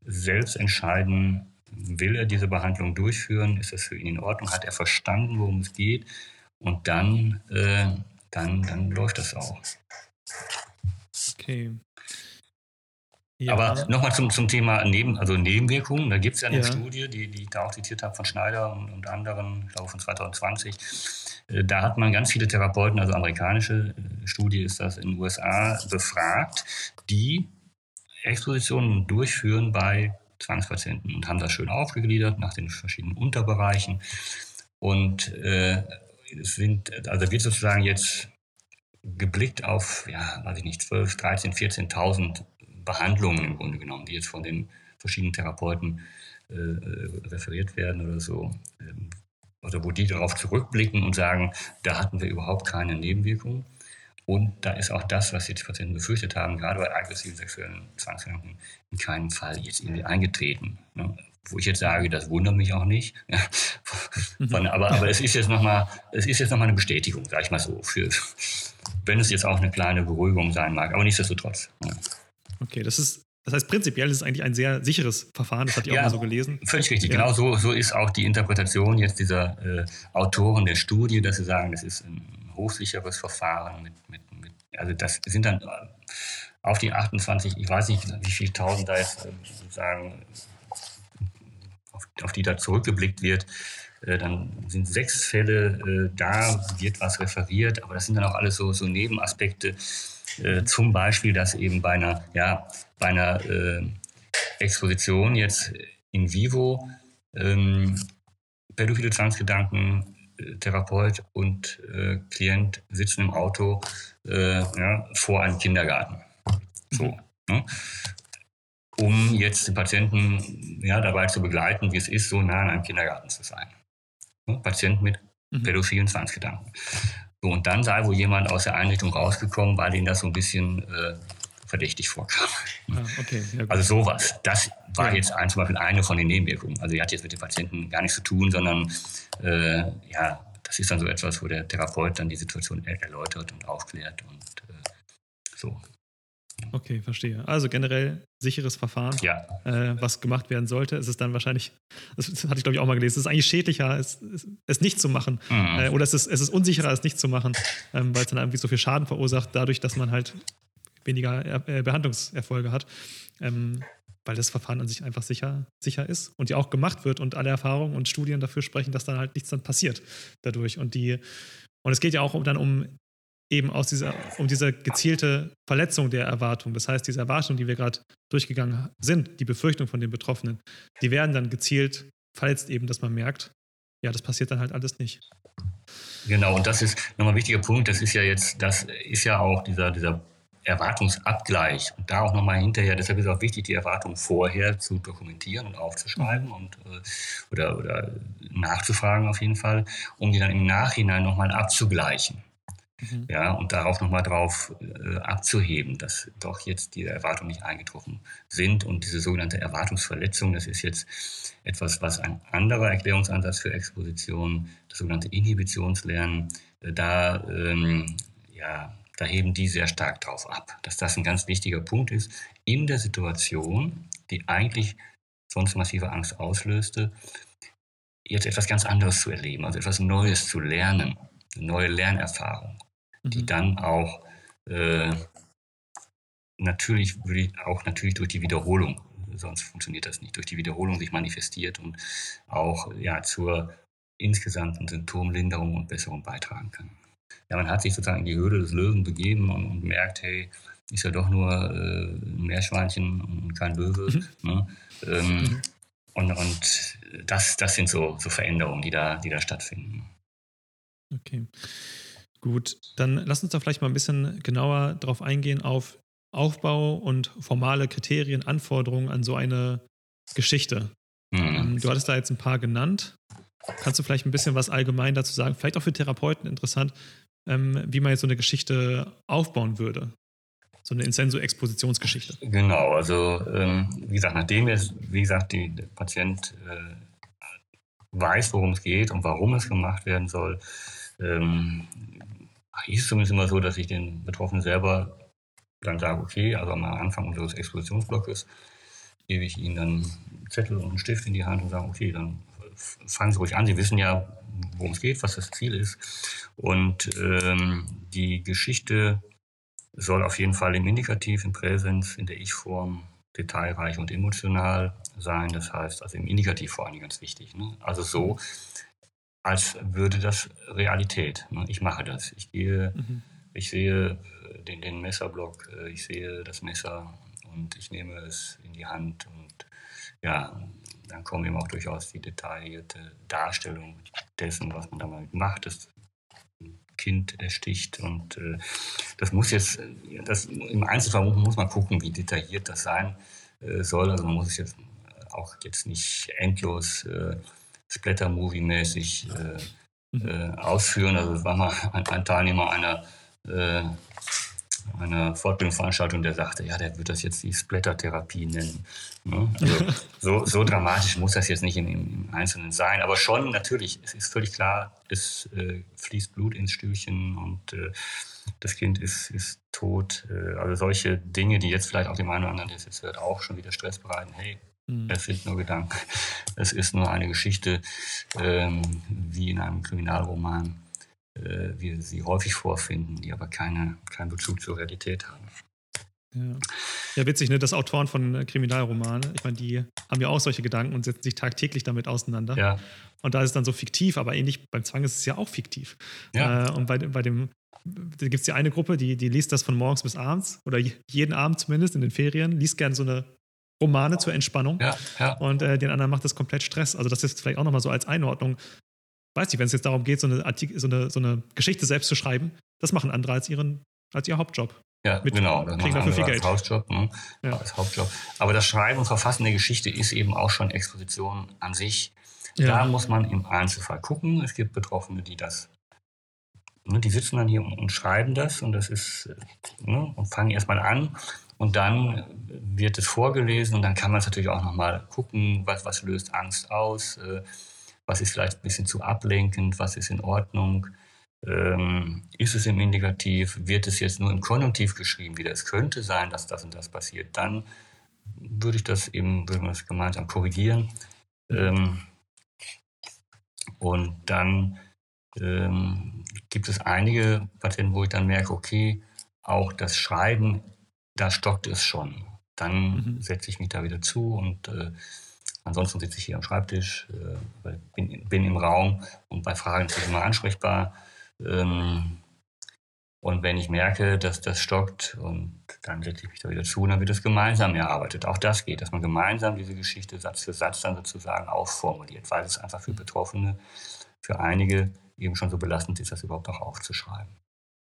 selbst entscheiden, will er diese Behandlung durchführen, ist das für ihn in Ordnung, hat er verstanden, worum es geht und dann, äh, dann, dann läuft das auch. Okay. Ja. Aber nochmal zum, zum Thema Neben, also Nebenwirkungen. Da gibt es ja eine ja. Studie, die, die ich da auch zitiert habe von Schneider und, und anderen, ich glaube von 2020. Äh, da hat man ganz viele Therapeuten, also amerikanische äh, Studie ist das in den USA, befragt, die Expositionen durchführen bei Zwangspatienten und haben das schön aufgegliedert nach den verschiedenen Unterbereichen. Und äh, sind, also wird sozusagen jetzt geblickt auf, ja, weiß ich nicht, 12, 13, 14.000 Behandlungen im Grunde genommen, die jetzt von den verschiedenen Therapeuten äh, äh, referiert werden oder so. Ähm, wo die darauf zurückblicken und sagen, da hatten wir überhaupt keine Nebenwirkungen. Und da ist auch das, was jetzt Patienten befürchtet haben, gerade bei aggressiven sexuellen Zwangskranken, in keinem Fall jetzt irgendwie eingetreten. Ne? Wo ich jetzt sage, das wundert mich auch nicht. Von, aber, aber es ist jetzt nochmal, es ist jetzt nochmal eine Bestätigung, sag ich mal so, für, wenn es jetzt auch eine kleine Beruhigung sein mag, aber nichtsdestotrotz. Ja. Okay, das ist, das heißt, prinzipiell ist es eigentlich ein sehr sicheres Verfahren, das hat ihr ja, auch mal so gelesen. Völlig richtig, ja. genau so, so ist auch die Interpretation jetzt dieser äh, Autoren der Studie, dass sie sagen, das ist ein hochsicheres Verfahren mit, mit, mit also das sind dann auf die 28, ich weiß nicht, wie viele tausend da jetzt äh, sozusagen auf, die da zurückgeblickt wird, äh, dann sind sechs Fälle, da wird was referiert, aber das sind dann auch alles so, so Nebenaspekte, äh, zum Beispiel, dass eben bei einer, ja, bei einer äh, Exposition jetzt in vivo ähm, pädophile Zwangsgedanken, äh, Therapeut und äh, Klient sitzen im Auto äh, ja, vor einem Kindergarten. So. Mhm. Ne? Um jetzt den Patienten ja, dabei zu begleiten, wie es ist, so nah an einem Kindergarten zu sein. Ne? Patient mit mhm. pädophilen Zwangsgedanken. So, und dann sei wohl jemand aus der Einrichtung rausgekommen, weil ihnen das so ein bisschen äh, verdächtig vorkam. Ah, okay, ja, also sowas. Das war ja. jetzt ein, zum Beispiel eine von den Nebenwirkungen. Also die hat jetzt mit den Patienten gar nichts zu tun, sondern äh, ja, das ist dann so etwas, wo der Therapeut dann die Situation erläutert und aufklärt und äh, so. Okay, verstehe. Also generell sicheres Verfahren, ja. äh, was gemacht werden sollte. Es ist dann wahrscheinlich, das hatte ich glaube ich auch mal gelesen, es ist eigentlich schädlicher, es, es nicht zu machen. Mhm. Äh, oder es ist, es ist unsicherer, es nicht zu machen, ähm, weil es dann irgendwie so viel Schaden verursacht, dadurch, dass man halt weniger äh, Behandlungserfolge hat. Ähm, weil das Verfahren an sich einfach sicher, sicher ist und ja auch gemacht wird und alle Erfahrungen und Studien dafür sprechen, dass dann halt nichts dann passiert dadurch. Und die, und es geht ja auch dann um eben aus dieser, um diese gezielte Verletzung der Erwartung. Das heißt, diese Erwartungen, die wir gerade durchgegangen sind, die Befürchtung von den Betroffenen, die werden dann gezielt verletzt, eben, dass man merkt, ja, das passiert dann halt alles nicht. Genau, und das ist nochmal ein wichtiger Punkt. Das ist ja jetzt, das ist ja auch dieser, dieser Erwartungsabgleich. Und da auch nochmal hinterher, deshalb ist es auch wichtig, die Erwartung vorher zu dokumentieren und aufzuschreiben und, äh, oder, oder nachzufragen auf jeden Fall, um die dann im Nachhinein nochmal abzugleichen. Mhm. Ja, und darauf nochmal drauf äh, abzuheben, dass doch jetzt die Erwartungen nicht eingetroffen sind. Und diese sogenannte Erwartungsverletzung, das ist jetzt etwas, was ein anderer Erklärungsansatz für Exposition, das sogenannte Inhibitionslernen, äh, da, ähm, ja, da heben die sehr stark drauf ab, dass das ein ganz wichtiger Punkt ist, in der Situation, die eigentlich sonst massive Angst auslöste, jetzt etwas ganz anderes zu erleben, also etwas Neues zu lernen, eine neue Lernerfahrung die mhm. dann auch äh, natürlich, auch natürlich durch die Wiederholung, sonst funktioniert das nicht, durch die Wiederholung sich manifestiert und auch ja, zur insgesamten Symptomlinderung und Besserung beitragen kann. Ja, man hat sich sozusagen in die Höhle des Löwen begeben und, und merkt, hey, ist ja doch nur äh, ein Meerschweinchen und kein Löwe. Mhm. Ne? Ähm, mhm. und, und das, das sind so, so Veränderungen, die da, die da stattfinden. Okay. Gut, dann lass uns da vielleicht mal ein bisschen genauer drauf eingehen auf Aufbau und formale Kriterien, Anforderungen an so eine Geschichte. Mhm. Du hattest da jetzt ein paar genannt. Kannst du vielleicht ein bisschen was allgemein dazu sagen? Vielleicht auch für Therapeuten interessant, ähm, wie man jetzt so eine Geschichte aufbauen würde. So eine Insenso-Expositionsgeschichte. Genau, also ähm, wie gesagt, nachdem jetzt, wie gesagt, die, der Patient äh, weiß, worum es geht und warum es gemacht werden soll, ähm, ist es zumindest immer so, dass ich den Betroffenen selber dann sage, okay, also am Anfang unseres Expositionsblocks gebe ich ihnen dann einen Zettel und einen Stift in die Hand und sage, okay, dann fangen Sie ruhig an. Sie wissen ja, worum es geht, was das Ziel ist. Und ähm, die Geschichte soll auf jeden Fall im Indikativ, im Präsens, in der Ich-Form detailreich und emotional sein. Das heißt, also im Indikativ vor allem ganz wichtig. Ne? Also so, als würde das Realität. Ne? Ich mache das. Ich gehe, mhm. ich sehe den, den Messerblock, äh, ich sehe das Messer und ich nehme es in die Hand und ja, dann kommen eben auch durchaus die detaillierte Darstellung dessen, was man damit macht. Das Kind ersticht und äh, das muss jetzt, das, im Einzelfall muss man gucken, wie detailliert das sein äh, soll. Also man muss es jetzt auch jetzt nicht endlos äh, Splatter-Movie-mäßig äh, mhm. äh, ausführen. Also es war mal ein, ein Teilnehmer einer äh, einer Fortbildungsveranstaltung, der sagte, ja, der wird das jetzt die Splatter-Therapie nennen. Ne? Also so, so, dramatisch muss das jetzt nicht im, im, Einzelnen sein, aber schon natürlich, es ist völlig klar, es äh, fließt Blut ins Stühlchen und äh, das Kind ist, ist tot. Äh, also solche Dinge, die jetzt vielleicht auch dem einen oder anderen, der es jetzt hört, auch schon wieder Stress bereiten. Hey. Es sind nur Gedanken. Es ist nur eine Geschichte, ähm, wie in einem Kriminalroman äh, wir sie häufig vorfinden, die aber keine, keinen Bezug zur Realität haben. Ja. ja, witzig, ne? Das Autoren von äh, Kriminalromanen, ich meine, die haben ja auch solche Gedanken und setzen sich tagtäglich damit auseinander. Ja. Und da ist es dann so fiktiv, aber ähnlich beim Zwang ist es ja auch fiktiv. Ja. Äh, und bei, bei dem, da gibt es ja eine Gruppe, die, die liest das von morgens bis abends oder jeden Abend zumindest in den Ferien, liest gerne so eine Romane zur Entspannung. Ja, ja. Und äh, den anderen macht das komplett Stress. Also das ist vielleicht auch nochmal so als Einordnung weiß nicht, wenn es jetzt darum geht, so eine, Artikel, so, eine, so eine Geschichte selbst zu schreiben, das machen andere als, ihren, als ihr Hauptjob. Ja, Mit, genau. Das kriegen dafür viel Geld. Als Hauptjob, ne? ja. als Hauptjob. Aber das Schreiben und Verfassen der Geschichte ist eben auch schon Exposition an sich. Ja. Da muss man im Einzelfall gucken. Es gibt Betroffene, die das, ne, die sitzen dann hier und, und schreiben das und das ist, ne, und fangen erstmal an. Und dann wird es vorgelesen und dann kann man es natürlich auch nochmal gucken, was, was löst Angst aus. Äh, was ist vielleicht ein bisschen zu ablenkend, was ist in Ordnung, ähm, ist es im Indikativ, wird es jetzt nur im Konjunktiv geschrieben, wieder es könnte sein, dass das und das passiert, dann würde ich das eben, würden wir das gemeinsam korrigieren. Ähm, und dann ähm, gibt es einige Patienten, wo ich dann merke, okay, auch das Schreiben, da stockt es schon. Dann mhm. setze ich mich da wieder zu und äh, Ansonsten sitze ich hier am Schreibtisch, äh, bin, bin, im Raum und bei Fragen bin ich immer ansprechbar. Ähm, und wenn ich merke, dass das stockt, und dann setze ich mich da wieder zu und dann wird es gemeinsam erarbeitet. Auch das geht, dass man gemeinsam diese Geschichte Satz für Satz dann sozusagen aufformuliert, weil es einfach für Betroffene, für einige eben schon so belastend ist, das überhaupt auch aufzuschreiben.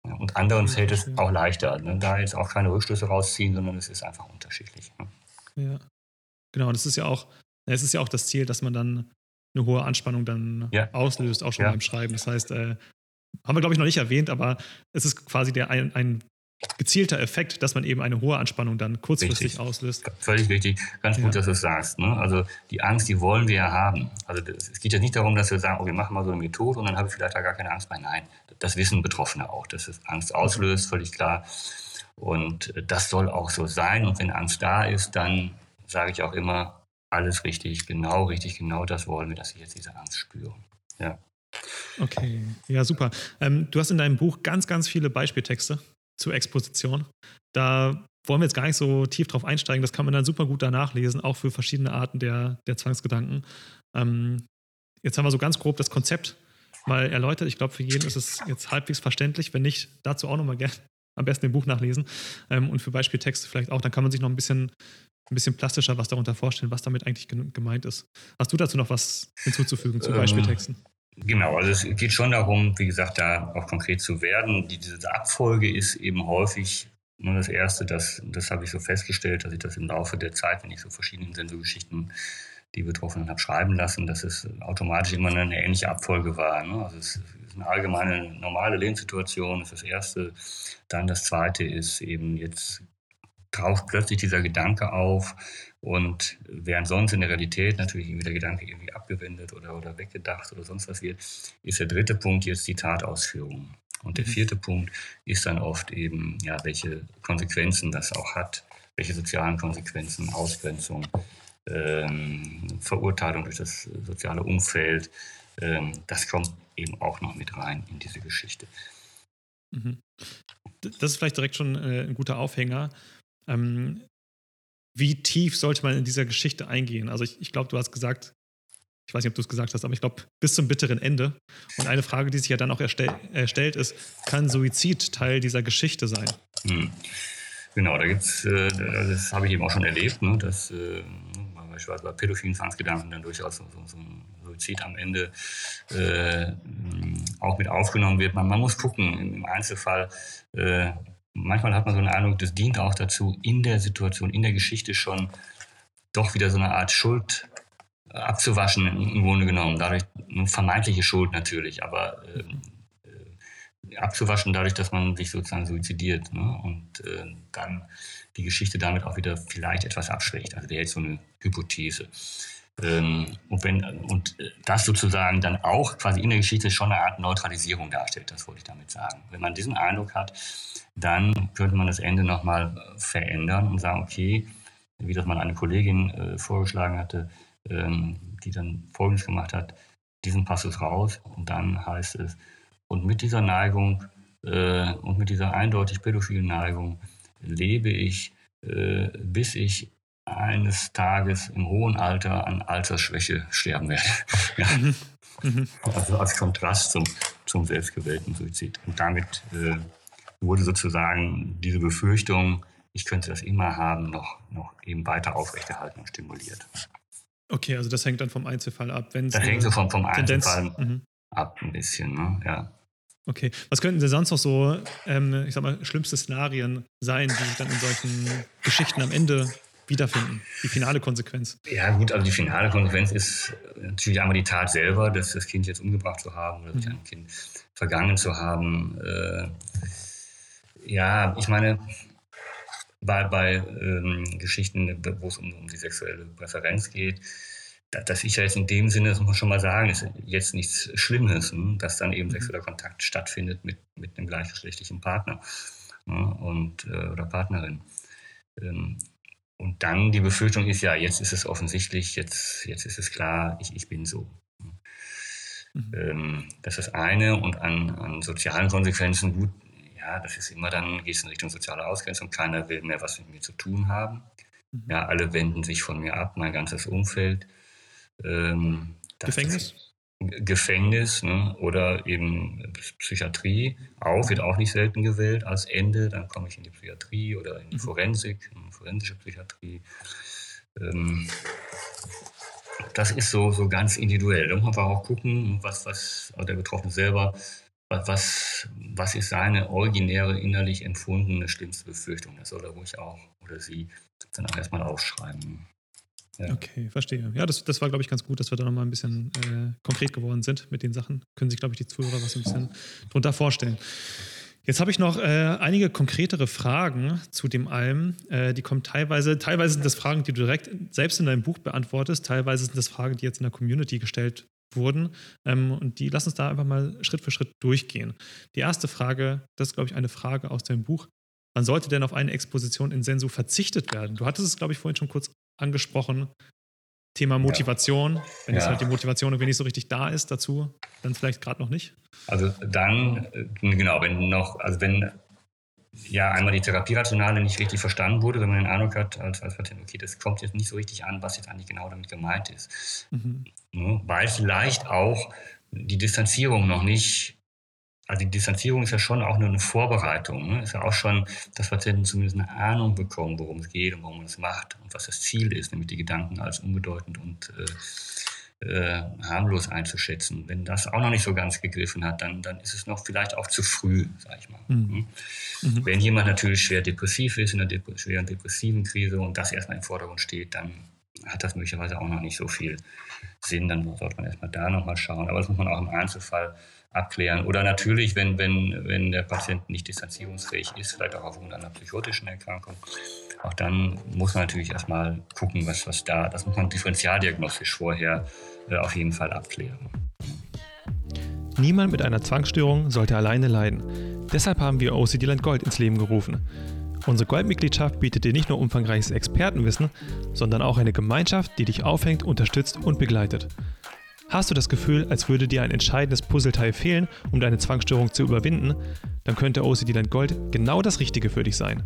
Und anderen fällt es auch leichter, ne? da jetzt auch keine Rückschlüsse rausziehen, sondern es ist einfach unterschiedlich. Ne? Ja, genau. Das ist ja auch es ist ja auch das Ziel, dass man dann eine hohe Anspannung dann ja. auslöst, auch schon ja. beim Schreiben. Das heißt, äh, haben wir, glaube ich, noch nicht erwähnt, aber es ist quasi der, ein, ein gezielter Effekt, dass man eben eine hohe Anspannung dann kurzfristig richtig. auslöst. Völlig richtig. Ganz gut, ja. dass du es sagst. Ne? Also die Angst, die wollen wir ja haben. Also das, es geht ja nicht darum, dass wir sagen, oh, wir machen mal so eine Methode und dann habe ich vielleicht da gar keine Angst mehr. Nein, das wissen Betroffene auch, dass es Angst auslöst, völlig klar. Und äh, das soll auch so sein. Und wenn Angst da ist, dann sage ich auch immer, alles richtig, genau richtig, genau das wollen wir, dass sie jetzt diese Angst spüren. Ja. Okay, ja, super. Ähm, du hast in deinem Buch ganz, ganz viele Beispieltexte zur Exposition. Da wollen wir jetzt gar nicht so tief drauf einsteigen. Das kann man dann super gut danach lesen, auch für verschiedene Arten der, der Zwangsgedanken. Ähm, jetzt haben wir so ganz grob das Konzept mal erläutert. Ich glaube, für jeden ist es jetzt halbwegs verständlich. Wenn nicht, dazu auch nochmal gerne am besten im Buch nachlesen. Ähm, und für Beispieltexte vielleicht auch. Dann kann man sich noch ein bisschen ein bisschen plastischer was darunter vorstellen, was damit eigentlich gemeint ist. Hast du dazu noch was hinzuzufügen zu ähm, Beispieltexten? Genau, also es geht schon darum, wie gesagt, da auch konkret zu werden. Die, diese Abfolge ist eben häufig nur das Erste, das, das habe ich so festgestellt, dass ich das im Laufe der Zeit, wenn ich so verschiedene Sensorgeschichten die Betroffenen habe schreiben lassen, dass es automatisch immer eine ähnliche Abfolge war. Ne? Also es ist eine allgemeine normale Lebenssituation, ist das Erste. Dann das Zweite ist eben jetzt taucht plötzlich dieser Gedanke auf und während sonst in der Realität natürlich irgendwie der Gedanke irgendwie abgewendet oder, oder weggedacht oder sonst was wird, ist der dritte Punkt jetzt die Tatausführung. Und der mhm. vierte Punkt ist dann oft eben, ja, welche Konsequenzen das auch hat, welche sozialen Konsequenzen, Ausgrenzung, ähm, Verurteilung durch das soziale Umfeld, ähm, das kommt eben auch noch mit rein in diese Geschichte. Mhm. Das ist vielleicht direkt schon äh, ein guter Aufhänger. Ähm, wie tief sollte man in dieser Geschichte eingehen? Also ich, ich glaube, du hast gesagt, ich weiß nicht, ob du es gesagt hast, aber ich glaube, bis zum bitteren Ende. Und eine Frage, die sich ja dann auch erstell, erstellt, ist, kann Suizid Teil dieser Geschichte sein? Hm. Genau, da gibt's, äh, das habe ich eben auch schon erlebt, ne, dass äh, beispielsweise bei pädophilen Zwangsgedanken dann durchaus so, so, so ein Suizid am Ende äh, auch mit aufgenommen wird. Man, man muss gucken, im Einzelfall äh, manchmal hat man so einen Eindruck, das dient auch dazu, in der Situation, in der Geschichte schon doch wieder so eine Art Schuld äh, abzuwaschen, im Grunde genommen. Dadurch eine vermeintliche Schuld natürlich, aber ähm, äh, abzuwaschen dadurch, dass man sich sozusagen suizidiert ne? und äh, dann die Geschichte damit auch wieder vielleicht etwas abschwächt. Also wäre jetzt so eine Hypothese. Ähm, und, wenn, und äh, das sozusagen dann auch quasi in der Geschichte schon eine Art Neutralisierung darstellt, das wollte ich damit sagen. Wenn man diesen Eindruck hat, dann könnte man das Ende nochmal äh, verändern und sagen, okay, wie das mal eine Kollegin äh, vorgeschlagen hatte, ähm, die dann Folgendes gemacht hat, diesen Passus raus und dann heißt es, und mit dieser Neigung äh, und mit dieser eindeutig pädophilen Neigung lebe ich, äh, bis ich eines Tages im hohen Alter an Altersschwäche sterben werde. ja. Mhm. Mhm. Also als Kontrast zum, zum selbstgewählten Suizid. Und damit äh, wurde sozusagen diese Befürchtung, ich könnte das immer haben, noch, noch eben weiter aufrechterhalten und stimuliert. Okay, also das hängt dann vom Einzelfall ab. das hängt so vom, vom Einzelfall mhm. ab ein bisschen, ne? ja. Okay, was könnten denn sonst noch so, ähm, ich sag mal, schlimmste Szenarien sein, die sich dann in solchen Geschichten am Ende wiederfinden? Die finale Konsequenz? Ja, gut, also die finale Konsequenz ist natürlich einmal die Tat selber, dass das Kind jetzt umgebracht zu haben oder mhm. ein Kind vergangen zu haben. Äh, ja, ich meine, bei, bei ähm, Geschichten, wo es um, um, die sexuelle Präferenz geht, das ist ja jetzt in dem Sinne, das muss man schon mal sagen, ist jetzt nichts Schlimmes, hm, dass dann eben mhm. sexueller Kontakt stattfindet mit, mit einem gleichgeschlechtlichen Partner ne, und, äh, oder Partnerin. Ähm, und dann die Befürchtung ist ja, jetzt ist es offensichtlich, jetzt, jetzt ist es klar, ich, ich bin so. Mhm. Ähm, das ist das eine. Und an, an sozialen Konsequenzen, gut, ja, das ist immer dann, geht es in Richtung soziale Ausgrenzung. Keiner will mehr was mit mir zu tun haben. Mhm. Ja, alle wenden sich von mir ab, mein ganzes Umfeld. Ähm, Gefängnis? Gefängnis ne? oder eben Psychiatrie auch, wird auch nicht selten gewählt als Ende. Dann komme ich in die Psychiatrie oder in die mhm. Forensik, in die forensische Psychiatrie. Ähm, das ist so, so ganz individuell. Da muss man auch gucken, was, was der Betroffene selber, was, was ist seine originäre, innerlich empfundene schlimmste Befürchtung. Das soll er ruhig auch oder sie dann auch erstmal aufschreiben. Ja. Okay, verstehe. Ja, das, das war, glaube ich, ganz gut, dass wir da nochmal ein bisschen äh, konkret geworden sind mit den Sachen. Können sich, glaube ich, die Zuhörer was ein bisschen drunter vorstellen. Jetzt habe ich noch äh, einige konkretere Fragen zu dem Alm. Äh, die kommen teilweise, teilweise sind das Fragen, die du direkt selbst in deinem Buch beantwortest, teilweise sind das Fragen, die jetzt in der Community gestellt wurden. Ähm, und die lassen uns da einfach mal Schritt für Schritt durchgehen. Die erste Frage, das ist, glaube ich, eine Frage aus deinem Buch. Wann sollte denn auf eine Exposition in Sensu verzichtet werden? Du hattest es, glaube ich, vorhin schon kurz angesprochen. Thema Motivation. Ja. Wenn jetzt halt die Motivation irgendwie nicht so richtig da ist dazu, dann vielleicht gerade noch nicht. Also dann, äh, genau, wenn noch, also wenn ja einmal die Therapierationale nicht richtig verstanden wurde, wenn man den Eindruck hat, als, als Patient, okay, das kommt jetzt nicht so richtig an, was jetzt eigentlich genau damit gemeint ist. Mhm. Ne? Weil vielleicht auch die Distanzierung noch nicht also die Distanzierung ist ja schon auch nur eine Vorbereitung. Ne? Ist ja auch schon, dass Patienten zumindest eine Ahnung bekommen, worum es geht und warum man es macht und was das Ziel ist, nämlich die Gedanken als unbedeutend und äh, äh, harmlos einzuschätzen. Wenn das auch noch nicht so ganz gegriffen hat, dann, dann ist es noch vielleicht auch zu früh, sag ich mal. Mhm. Hm? Mhm. Wenn jemand natürlich schwer depressiv ist, in einer Dep schweren depressiven Krise und das erstmal im Vordergrund steht, dann hat das möglicherweise auch noch nicht so viel Sinn. Dann sollte man erstmal da nochmal schauen. Aber das muss man auch im Einzelfall abklären. Oder natürlich, wenn, wenn, wenn der Patient nicht distanzierungsfähig ist, vielleicht auch aufgrund einer psychotischen Erkrankung, auch dann muss man natürlich erstmal gucken, was, was da, das muss man differentialdiagnostisch vorher äh, auf jeden Fall abklären. Niemand mit einer Zwangsstörung sollte alleine leiden. Deshalb haben wir OCD Land Gold ins Leben gerufen. Unsere Goldmitgliedschaft bietet dir nicht nur umfangreiches Expertenwissen, sondern auch eine Gemeinschaft, die dich aufhängt, unterstützt und begleitet. Hast du das Gefühl, als würde dir ein entscheidendes Puzzleteil fehlen, um deine Zwangsstörung zu überwinden, dann könnte OCD Land Gold genau das Richtige für dich sein.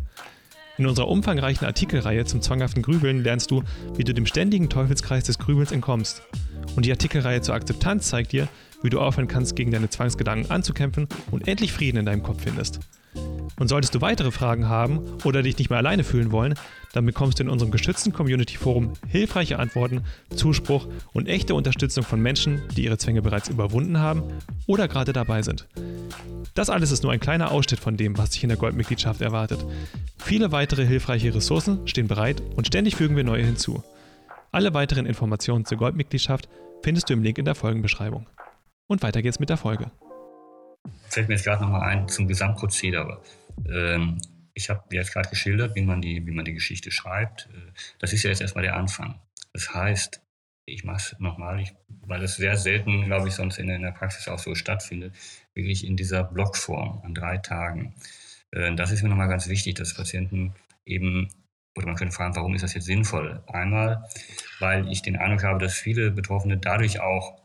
In unserer umfangreichen Artikelreihe zum zwanghaften Grübeln lernst du, wie du dem ständigen Teufelskreis des Grübels entkommst. Und die Artikelreihe zur Akzeptanz zeigt dir, wie du aufhören kannst, gegen deine Zwangsgedanken anzukämpfen und endlich Frieden in deinem Kopf findest. Und solltest du weitere Fragen haben oder dich nicht mehr alleine fühlen wollen, dann bekommst du in unserem geschützten Community Forum hilfreiche Antworten, Zuspruch und echte Unterstützung von Menschen, die ihre Zwänge bereits überwunden haben oder gerade dabei sind. Das alles ist nur ein kleiner Ausschnitt von dem, was dich in der Goldmitgliedschaft erwartet. Viele weitere hilfreiche Ressourcen stehen bereit und ständig fügen wir neue hinzu. Alle weiteren Informationen zur Goldmitgliedschaft findest du im Link in der Folgenbeschreibung. Und weiter geht's mit der Folge fällt mir jetzt gerade nochmal ein zum Gesamtprozedere. Ähm, ich habe jetzt gerade geschildert, wie man, die, wie man die Geschichte schreibt. Äh, das ist ja jetzt erstmal der Anfang. Das heißt, ich mache es nochmal, weil es sehr selten, glaube ich, sonst in, in, der Praxis auch so stattfindet, wirklich in dieser Blockform an drei Tagen. Äh, das ist mir nochmal ganz wichtig, dass Patienten eben, oder man könnte fragen, warum ist das jetzt sinnvoll? Einmal, weil ich den Eindruck habe, dass viele Betroffene dadurch auch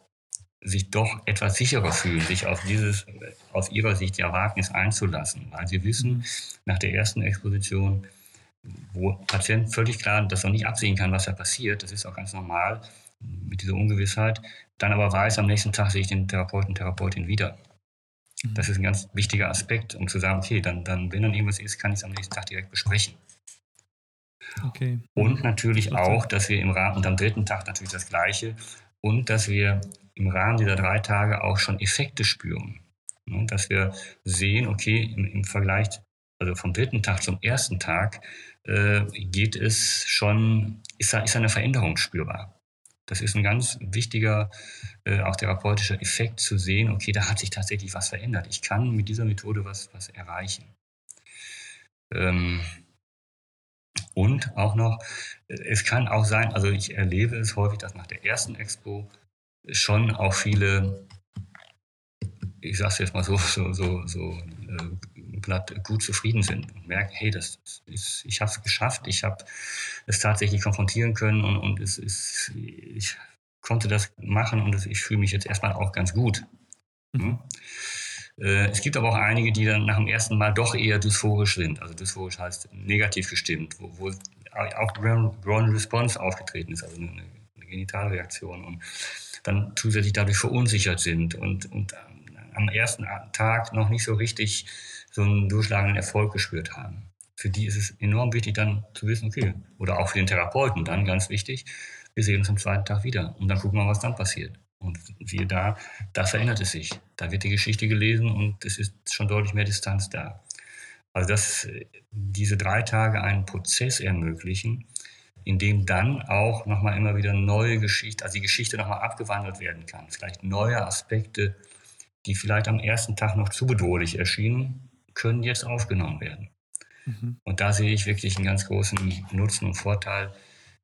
sich doch etwas sicherer fühlen, sich auf dieses aus ihrer Sicht ja Wagnis einzulassen, weil sie wissen, nach der ersten Exposition, wo Patient völlig klar das noch nicht absehen kann, was da passiert, das ist auch ganz normal mit dieser Ungewissheit, dann aber weiß, am nächsten Tag sehe ich den Therapeuten, Therapeutin wieder. Mhm. Das ist ein ganz wichtiger Aspekt, um zu sagen, okay, dann, dann wenn dann irgendwas ist, kann ich es am nächsten Tag direkt besprechen. Okay. Und natürlich auch, dass wir im Rahmen, und am dritten Tag natürlich das Gleiche, und dass wir im Rahmen dieser drei Tage auch schon Effekte spüren. Ne, dass wir sehen, okay, im, Vergleich, also vom dritten Tag zum ersten Tag, äh, geht es schon, ist eine Veränderung spürbar. Das ist ein ganz wichtiger, äh, auch therapeutischer Effekt zu sehen, okay, da hat sich tatsächlich was verändert. Ich kann mit dieser Methode was, was erreichen. Ähm, und auch noch, es kann auch sein, also ich erlebe es häufig, dass nach der ersten Expo schon auch viele, ich sage es jetzt mal so, so, so, so äh, gut zufrieden sind und merken, hey, das ist, ich habe es geschafft, ich habe es tatsächlich konfrontieren können und, und es ist, ich konnte das machen und es, ich fühle mich jetzt erstmal auch ganz gut. Mhm. Äh, es gibt aber auch einige, die dann nach dem ersten Mal doch eher dysphorisch sind. Also dysphorisch heißt negativ gestimmt, wo, wo auch Ground Response aufgetreten ist, also eine, eine Genitalreaktion. Und dann zusätzlich dadurch verunsichert sind und, und am ersten Tag noch nicht so richtig so einen durchschlagenden Erfolg gespürt haben. Für die ist es enorm wichtig, dann zu wissen, okay, oder auch für den Therapeuten dann ganz wichtig, wir sehen uns am zweiten Tag wieder und dann gucken wir, was dann passiert. Und siehe da, da verändert es sich. Da wird die Geschichte gelesen und es ist schon deutlich mehr Distanz da. Also dass diese drei Tage einen Prozess ermöglichen, in dem dann auch nochmal immer wieder neue Geschichte, also die Geschichte nochmal abgewandelt werden kann. Vielleicht neue Aspekte, die vielleicht am ersten Tag noch zu bedrohlich erschienen, können jetzt aufgenommen werden. Mhm. Und da sehe ich wirklich einen ganz großen Nutzen und Vorteil,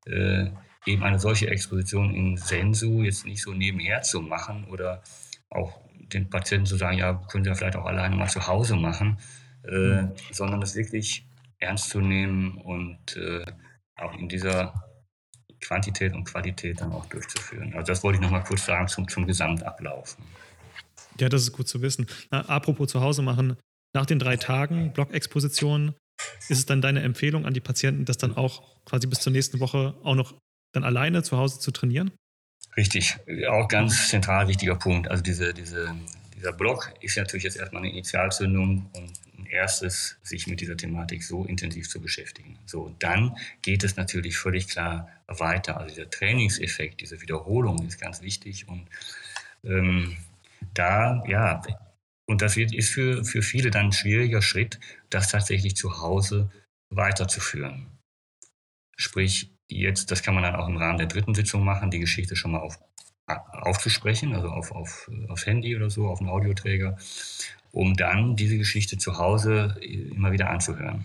äh, eben eine solche Exposition in Sensu jetzt nicht so nebenher zu machen oder auch den Patienten zu sagen, ja, können Sie ja vielleicht auch alleine mal zu Hause machen, äh, mhm. sondern das wirklich ernst zu nehmen und äh, auch in dieser Quantität und Qualität dann auch durchzuführen. Also das wollte ich noch mal kurz sagen zum, zum Gesamtablauf. Ja, das ist gut zu wissen. Na, apropos zu Hause machen, nach den drei Tagen Blockexposition, ist es dann deine Empfehlung an die Patienten, das dann auch quasi bis zur nächsten Woche auch noch dann alleine zu Hause zu trainieren? Richtig, auch ganz zentral wichtiger Punkt. Also diese, diese, dieser Blog ist natürlich jetzt erstmal eine Initialzündung und erstes, sich mit dieser Thematik so intensiv zu beschäftigen. So, dann geht es natürlich völlig klar weiter. Also dieser Trainingseffekt, diese Wiederholung ist ganz wichtig und ähm, da, ja, und das wird, ist für, für viele dann ein schwieriger Schritt, das tatsächlich zu Hause weiterzuführen. Sprich, jetzt, das kann man dann auch im Rahmen der dritten Sitzung machen, die Geschichte schon mal auf, aufzusprechen, also auf, auf, aufs Handy oder so, auf einen Audioträger, um dann diese Geschichte zu Hause immer wieder anzuhören.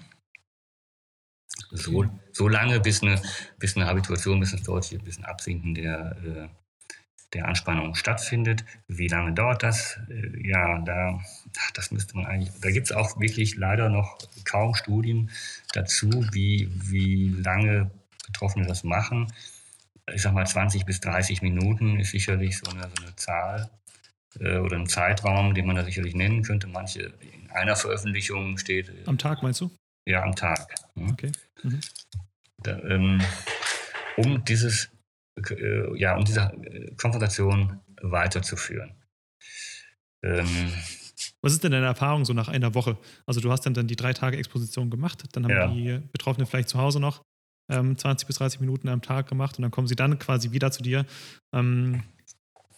So, so lange, bis eine, bis eine Habituation, bis, dort hier, bis ein Absinken der, äh, der Anspannung stattfindet. Wie lange dauert das? Äh, ja, da, das müsste man eigentlich, da gibt es auch wirklich leider noch kaum Studien dazu, wie, wie lange Betroffene das machen. Ich sag mal 20 bis 30 Minuten ist sicherlich so eine, so eine Zahl äh, oder ein Zeitraum, den man da sicherlich nennen könnte. Manche in einer Veröffentlichung steht. Äh, am Tag meinst du? Ja, am Tag. Hm? Okay. Mhm. Da, ähm, um dieses äh, ja, um diese äh, Konfrontation weiterzuführen. Ähm, was ist denn deine Erfahrung so nach einer Woche? Also du hast dann, dann die drei Tage Exposition gemacht, dann haben ja. die Betroffenen vielleicht zu Hause noch ähm, 20 bis 30 Minuten am Tag gemacht und dann kommen sie dann quasi wieder zu dir. Ähm,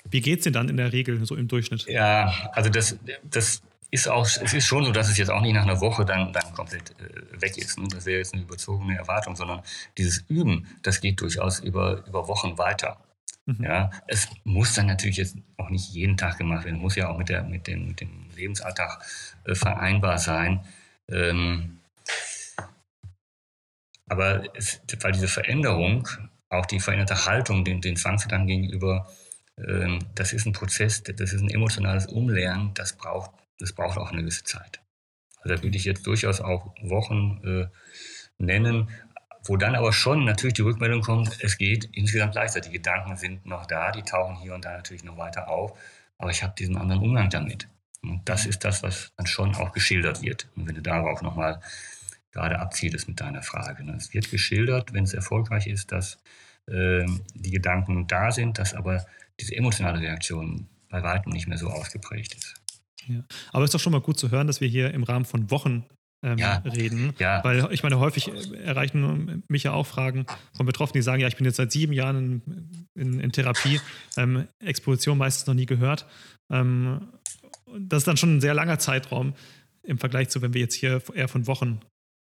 wie geht es denn dann in der Regel so im Durchschnitt? Ja, also das, das ist auch, es ist schon so, dass es jetzt auch nicht nach einer Woche dann, dann komplett äh, weg ist. Ne? Das wäre jetzt eine überzogene Erwartung, sondern dieses Üben, das geht durchaus über, über Wochen weiter. Mhm. Ja, es muss dann natürlich jetzt auch nicht jeden Tag gemacht werden, muss ja auch mit, der, mit, dem, mit dem Lebensalltag äh, vereinbar sein. Ähm, aber es, weil diese Veränderung, auch die veränderte Haltung den, den Zwangsgedanken gegenüber, das ist ein Prozess, das ist ein emotionales Umlernen, das braucht das braucht auch eine gewisse Zeit. Also da würde ich jetzt durchaus auch Wochen äh, nennen, wo dann aber schon natürlich die Rückmeldung kommt, es geht insgesamt leichter. Die Gedanken sind noch da, die tauchen hier und da natürlich noch weiter auf, aber ich habe diesen anderen Umgang damit. Und das ist das, was dann schon auch geschildert wird. Und wenn du darauf nochmal gerade abzielst mit deiner Frage. Ne? Es wird geschildert, wenn es erfolgreich ist, dass äh, die Gedanken da sind, dass aber diese emotionale Reaktion bei weitem nicht mehr so ausgeprägt ist. Ja. Aber es ist doch schon mal gut zu hören, dass wir hier im Rahmen von Wochen ähm, ja. reden. Ja. Weil ich meine, häufig erreichen mich ja auch Fragen von Betroffenen, die sagen, ja, ich bin jetzt seit sieben Jahren in, in, in Therapie, ähm, Exposition meistens noch nie gehört. Ähm, das ist dann schon ein sehr langer Zeitraum im Vergleich zu, wenn wir jetzt hier eher von Wochen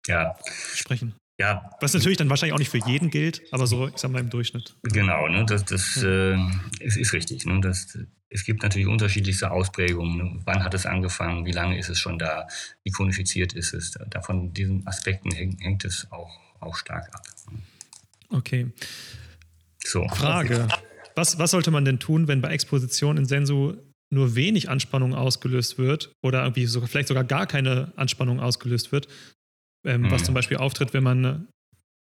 ja. sprechen. Ja. Was natürlich dann wahrscheinlich auch nicht für jeden gilt, aber so, ich sag mal, im Durchschnitt. Genau, ne, das, das ja. äh, ist, ist, richtig. Ne, das, es gibt natürlich unterschiedlichste Ausprägungen. Ne. Wann hat es angefangen? Wie lange ist es schon da? Wie chronifiziert ist es? Davon diesen Aspekten hängt, hängt es auch, auch stark ab. Okay. So. Frage. Was, was sollte man denn tun, wenn bei Exposition in Sensu nur wenig Anspannung ausgelöst wird oder irgendwie sogar, vielleicht sogar gar keine Anspannung ausgelöst wird, ähm, mhm. was zum Beispiel auftritt, wenn man,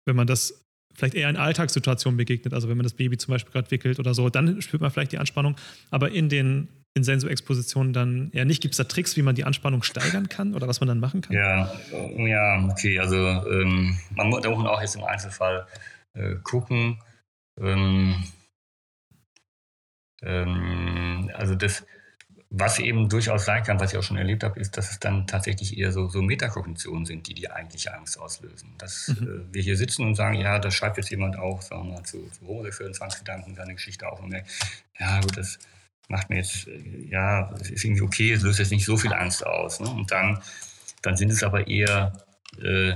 wenn man das vielleicht eher in Alltagssituationen begegnet, also wenn man das Baby zum Beispiel gerade wickelt oder so, dann spürt man vielleicht die Anspannung, aber in den in Sensoexpositionen dann eher nicht. Gibt es da Tricks, wie man die Anspannung steigern kann oder was man dann machen kann? Ja, ja okay, also ähm, man muss, da muss man auch jetzt im Einzelfall äh, gucken. Ähm, ähm, also das, was eben durchaus sein kann, was ich auch schon erlebt habe, ist, dass es dann tatsächlich eher so, so Metakognitionen sind, die die eigentliche Angst auslösen. Dass mhm. äh, wir hier sitzen und sagen, ja, da schreibt jetzt jemand auch, sagen wir mal, zu, zu homosexuellen Zwangsgedanken seine Geschichte auf und merkt, ja gut, das macht mir jetzt, äh, ja, es ist irgendwie okay, es löst jetzt nicht so viel Angst aus. Ne? Und dann, dann sind es aber eher äh,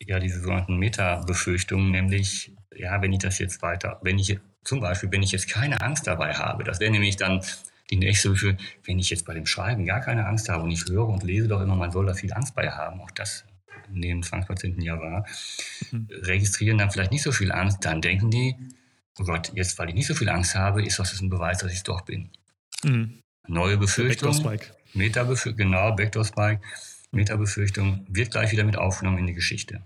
ja, diese sogenannten Meta-Befürchtungen, nämlich, ja, wenn ich das jetzt weiter, wenn ich zum Beispiel, wenn ich jetzt keine Angst dabei habe, das wäre nämlich dann die nächste für, wenn ich jetzt bei dem Schreiben gar keine Angst habe und ich höre und lese doch immer, man soll da viel Angst bei haben, auch das nehmen Zwangspatienten ja wahr, mhm. registrieren dann vielleicht nicht so viel Angst, dann denken die, oh Gott, jetzt weil ich nicht so viel Angst habe, ist das ein Beweis, dass ich es doch bin. Mhm. Neue Befürchtung, Meta-Befürchtung, genau, Backdoor-Spike, Meta-Befürchtung wird gleich wieder mit aufgenommen in die Geschichte.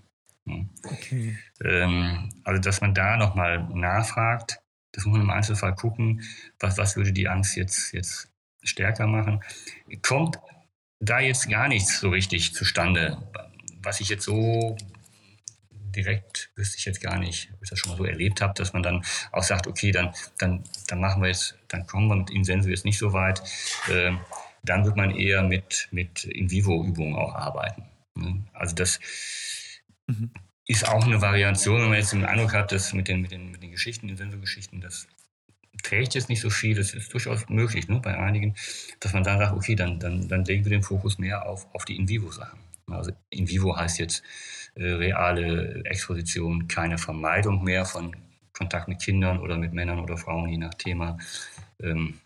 Okay. Ähm, also, dass man da nochmal nachfragt, das muss man im Einzelfall gucken, was, was würde die Angst jetzt, jetzt stärker machen. Kommt da jetzt gar nichts so richtig zustande, was ich jetzt so direkt wüsste ich jetzt gar nicht, ob ich das schon mal so erlebt habe, dass man dann auch sagt, okay, dann, dann, dann machen wir jetzt, dann kommen wir mit Insenso jetzt nicht so weit. Äh, dann wird man eher mit, mit In-vivo-Übungen auch arbeiten. Ne? Also das mhm. Ist auch eine Variation, wenn man jetzt den Eindruck hat, dass mit den, mit den, mit den Geschichten, den Sensorgeschichten, das trägt jetzt nicht so viel, das ist durchaus möglich ne, bei einigen, dass man dann sagt, okay, dann, dann, dann legen wir den Fokus mehr auf, auf die In-vivo-Sachen. Also In-vivo heißt jetzt äh, reale Exposition, keine Vermeidung mehr von Kontakt mit Kindern oder mit Männern oder Frauen, je nach Thema. Ähm,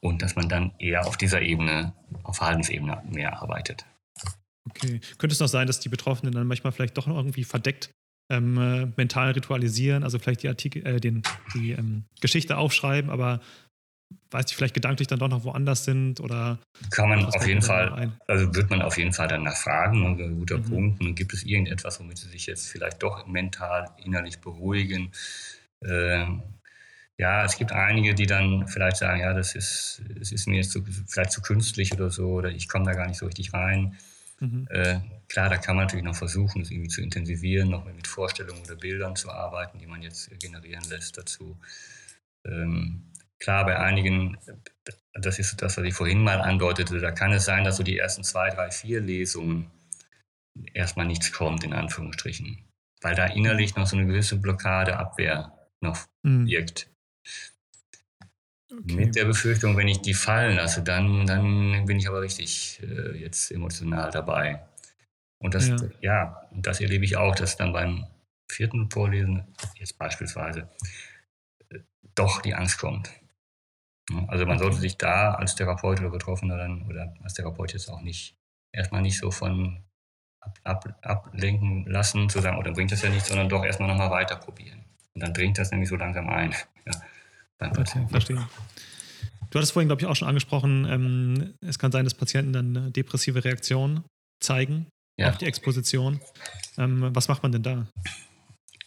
und dass man dann eher auf dieser Ebene, auf Verhaltensebene mehr arbeitet. Okay. Könnte es noch sein, dass die Betroffenen dann manchmal vielleicht doch noch irgendwie verdeckt ähm, äh, mental ritualisieren, also vielleicht die Artikel, äh, den, die ähm, Geschichte aufschreiben, aber weiß ich, vielleicht gedanklich dann doch noch woanders sind oder kann man auf jeden Fall, also wird man auf jeden Fall danach fragen, ein ne, guter mhm. Punkt. Und gibt es irgendetwas, womit sie sich jetzt vielleicht doch mental, innerlich beruhigen? Ähm, ja, es gibt einige, die dann vielleicht sagen, ja, das ist, es ist mir jetzt zu, vielleicht zu künstlich oder so, oder ich komme da gar nicht so richtig rein. Mhm. Äh, klar, da kann man natürlich noch versuchen, es irgendwie zu intensivieren, noch mit Vorstellungen oder Bildern zu arbeiten, die man jetzt generieren lässt dazu. Ähm, klar, bei einigen, das ist das, was ich vorhin mal andeutete, da kann es sein, dass so die ersten zwei, drei, vier Lesungen erstmal nichts kommt, in Anführungsstrichen. Weil da innerlich noch so eine gewisse Blockade, Abwehr noch mhm. wirkt. Okay. Mit der Befürchtung, wenn ich die fallen lasse, dann, dann bin ich aber richtig äh, jetzt emotional dabei. Und das, ja. ja, das erlebe ich auch, dass dann beim vierten Vorlesen, jetzt beispielsweise, äh, doch die Angst kommt. Also man sollte sich da als Therapeut oder Betroffener dann oder als Therapeut jetzt auch nicht erstmal nicht so von ab, ab, ablenken lassen, zu sagen, oh, dann bringt das ja nichts, sondern doch erstmal nochmal weiter probieren. Und dann dringt das nämlich so langsam ein. Ja, Okay, verstehe. Du hattest vorhin, glaube ich, auch schon angesprochen, ähm, es kann sein, dass Patienten dann depressive Reaktionen zeigen ja. auf die Exposition. Ähm, was macht man denn da?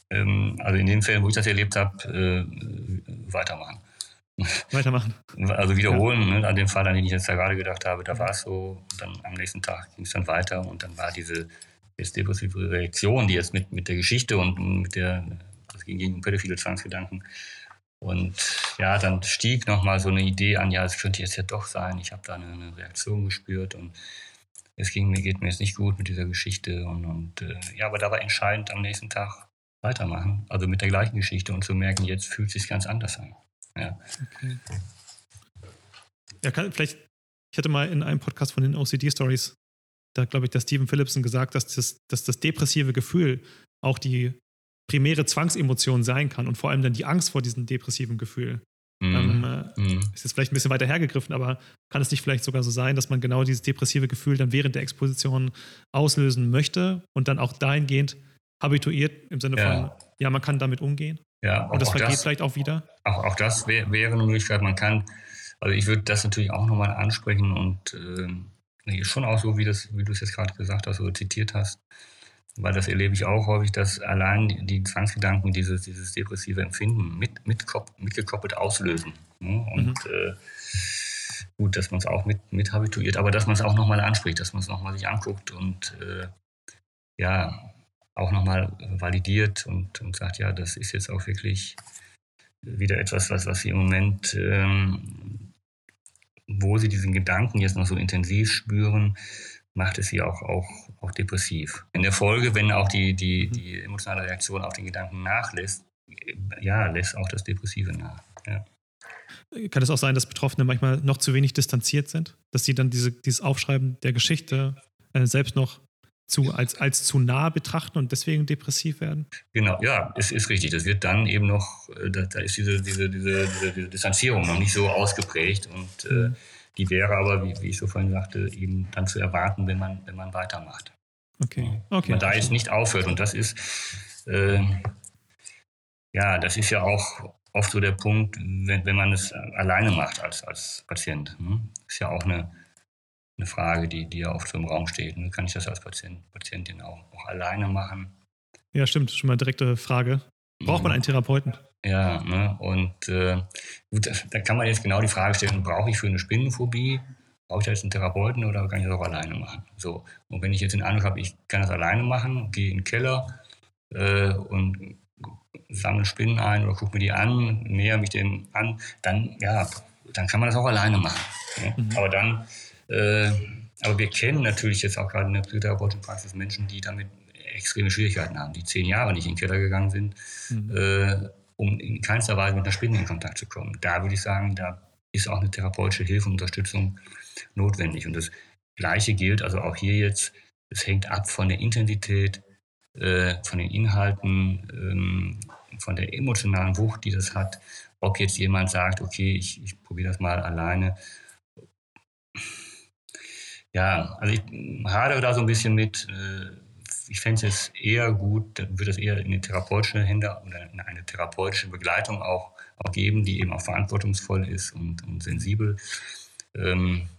Ähm, also in den Fällen, wo ich das erlebt habe, äh, weitermachen. Weitermachen. Also wiederholen, ja. ne, an dem Fall, an den ich jetzt da gerade gedacht habe, da war es so, dann am nächsten Tag ging es dann weiter und dann war diese jetzt depressive Reaktion, die jetzt mit, mit der Geschichte und mit der, das ging gegen pädophile Zwangsgedanken. Und ja, dann stieg nochmal so eine Idee an, ja, es könnte jetzt ja doch sein, ich habe da eine, eine, Reaktion gespürt und es ging mir, geht mir jetzt nicht gut mit dieser Geschichte und, und äh, ja, aber da war entscheidend am nächsten Tag weitermachen, also mit der gleichen Geschichte und zu merken, jetzt fühlt es sich ganz anders an. Ja. Okay. Ja, kann, vielleicht, ich hatte mal in einem Podcast von den OCD Stories, da glaube ich, der Steven Phillipson gesagt, dass das, dass das depressive Gefühl auch die primäre Zwangsemotion sein kann und vor allem dann die Angst vor diesem depressiven Gefühl. Mm. Ähm, äh, mm. Ist jetzt vielleicht ein bisschen weiter hergegriffen, aber kann es nicht vielleicht sogar so sein, dass man genau dieses depressive Gefühl dann während der Exposition auslösen möchte und dann auch dahingehend habituiert im Sinne ja. von, ja, man kann damit umgehen? Ja, und das vergeht das, vielleicht auch wieder? Auch, auch das wär, wäre eine Möglichkeit. Man kann, also ich würde das natürlich auch nochmal ansprechen und äh, schon auch so, wie, das, wie du es jetzt gerade gesagt hast oder zitiert hast, weil das erlebe ich auch häufig, dass allein die, Zwangsgedanken dieses, dieses depressive Empfinden mit, mit, mitgekoppelt auslösen. Ne? Und mhm. äh, gut, dass man es auch mit, mit habituiert, aber dass man es auch nochmal anspricht, dass man es nochmal sich anguckt und äh, ja, auch nochmal validiert und, und sagt, ja, das ist jetzt auch wirklich wieder etwas, was, was sie im Moment, ähm, wo sie diesen Gedanken jetzt noch so intensiv spüren, macht es sie auch, auch, auch depressiv. In der Folge, wenn auch die, die, mhm. die emotionale Reaktion auf den Gedanken nachlässt, ja, lässt auch das Depressive nach. Ja. Kann es auch sein, dass Betroffene manchmal noch zu wenig distanziert sind? Dass sie dann diese, dieses Aufschreiben der Geschichte äh, selbst noch zu, als, als zu nah betrachten und deswegen depressiv werden? Genau, ja, es ist richtig. Das wird dann eben noch, äh, da, da ist diese, diese, diese, diese, Distanzierung noch nicht so ausgeprägt und äh, mhm. Die wäre aber, wie, wie, ich so vorhin sagte, eben dann zu erwarten, wenn man, wenn man weitermacht. Okay. okay. Man da jetzt nicht aufhört und das ist, äh, ja, das ist ja auch oft so der Punkt, wenn, wenn man es alleine macht als, als Patient. Hm? Ist ja auch eine eine Frage, die, die ja oft so im Raum steht. Ne? Kann ich das als Patient, Patientin auch, auch alleine machen? Ja, stimmt. Schon mal eine direkte Frage. Braucht man einen Therapeuten? Ja, ne? und äh, gut, da kann man jetzt genau die Frage stellen, brauche ich für eine Spinnenphobie, brauche ich da jetzt einen Therapeuten oder kann ich das auch alleine machen? So, und wenn ich jetzt den Eindruck habe, ich kann das alleine machen, gehe in den Keller äh, und sammle Spinnen ein oder gucke mir die an, näher mich dem an, dann ja, dann kann man das auch alleine machen. Ja? Mhm. Aber dann, äh, aber wir kennen natürlich jetzt auch gerade in der psychotherapeutischen Praxis Menschen, die damit extreme Schwierigkeiten haben, die zehn Jahre nicht in den Keller gegangen sind, mhm. Um in keinster Weise mit einer Spinne in Kontakt zu kommen. Da würde ich sagen, da ist auch eine therapeutische Hilfe und Unterstützung notwendig. Und das Gleiche gilt also auch hier jetzt, es hängt ab von der Intensität, äh, von den Inhalten, ähm, von der emotionalen Wucht, die das hat. Ob jetzt jemand sagt, okay, ich, ich probiere das mal alleine. Ja, also ich hadere da so ein bisschen mit. Äh, ich fände es eher gut, dann würde es eher in die therapeutische Hände oder in eine therapeutische Begleitung auch, auch geben, die eben auch verantwortungsvoll ist und, und sensibel. Ähm,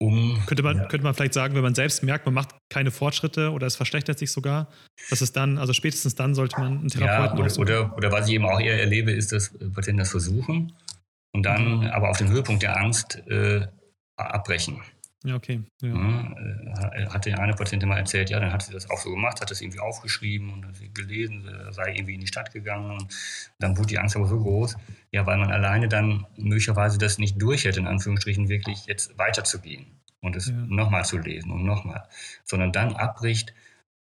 um, könnte, man, ja. könnte man vielleicht sagen, wenn man selbst merkt, man macht keine Fortschritte oder es verschlechtert sich sogar, dass es dann, also spätestens dann sollte man einen Therapeuten ja, oder, oder, oder, was ich eben auch eher erlebe, ist, dass Patienten das versuchen und dann mhm. aber auf dem Höhepunkt der Angst äh, abbrechen. Ja, okay. Ja. Ja, äh, hatte eine Patientin mal erzählt, ja, dann hat sie das auch so gemacht, hat das irgendwie aufgeschrieben und hat gelesen, sei irgendwie in die Stadt gegangen und dann wurde die Angst aber so groß, ja, weil man alleine dann möglicherweise das nicht durch hätte, in Anführungsstrichen wirklich jetzt weiterzugehen und es ja. nochmal zu lesen und nochmal, sondern dann abbricht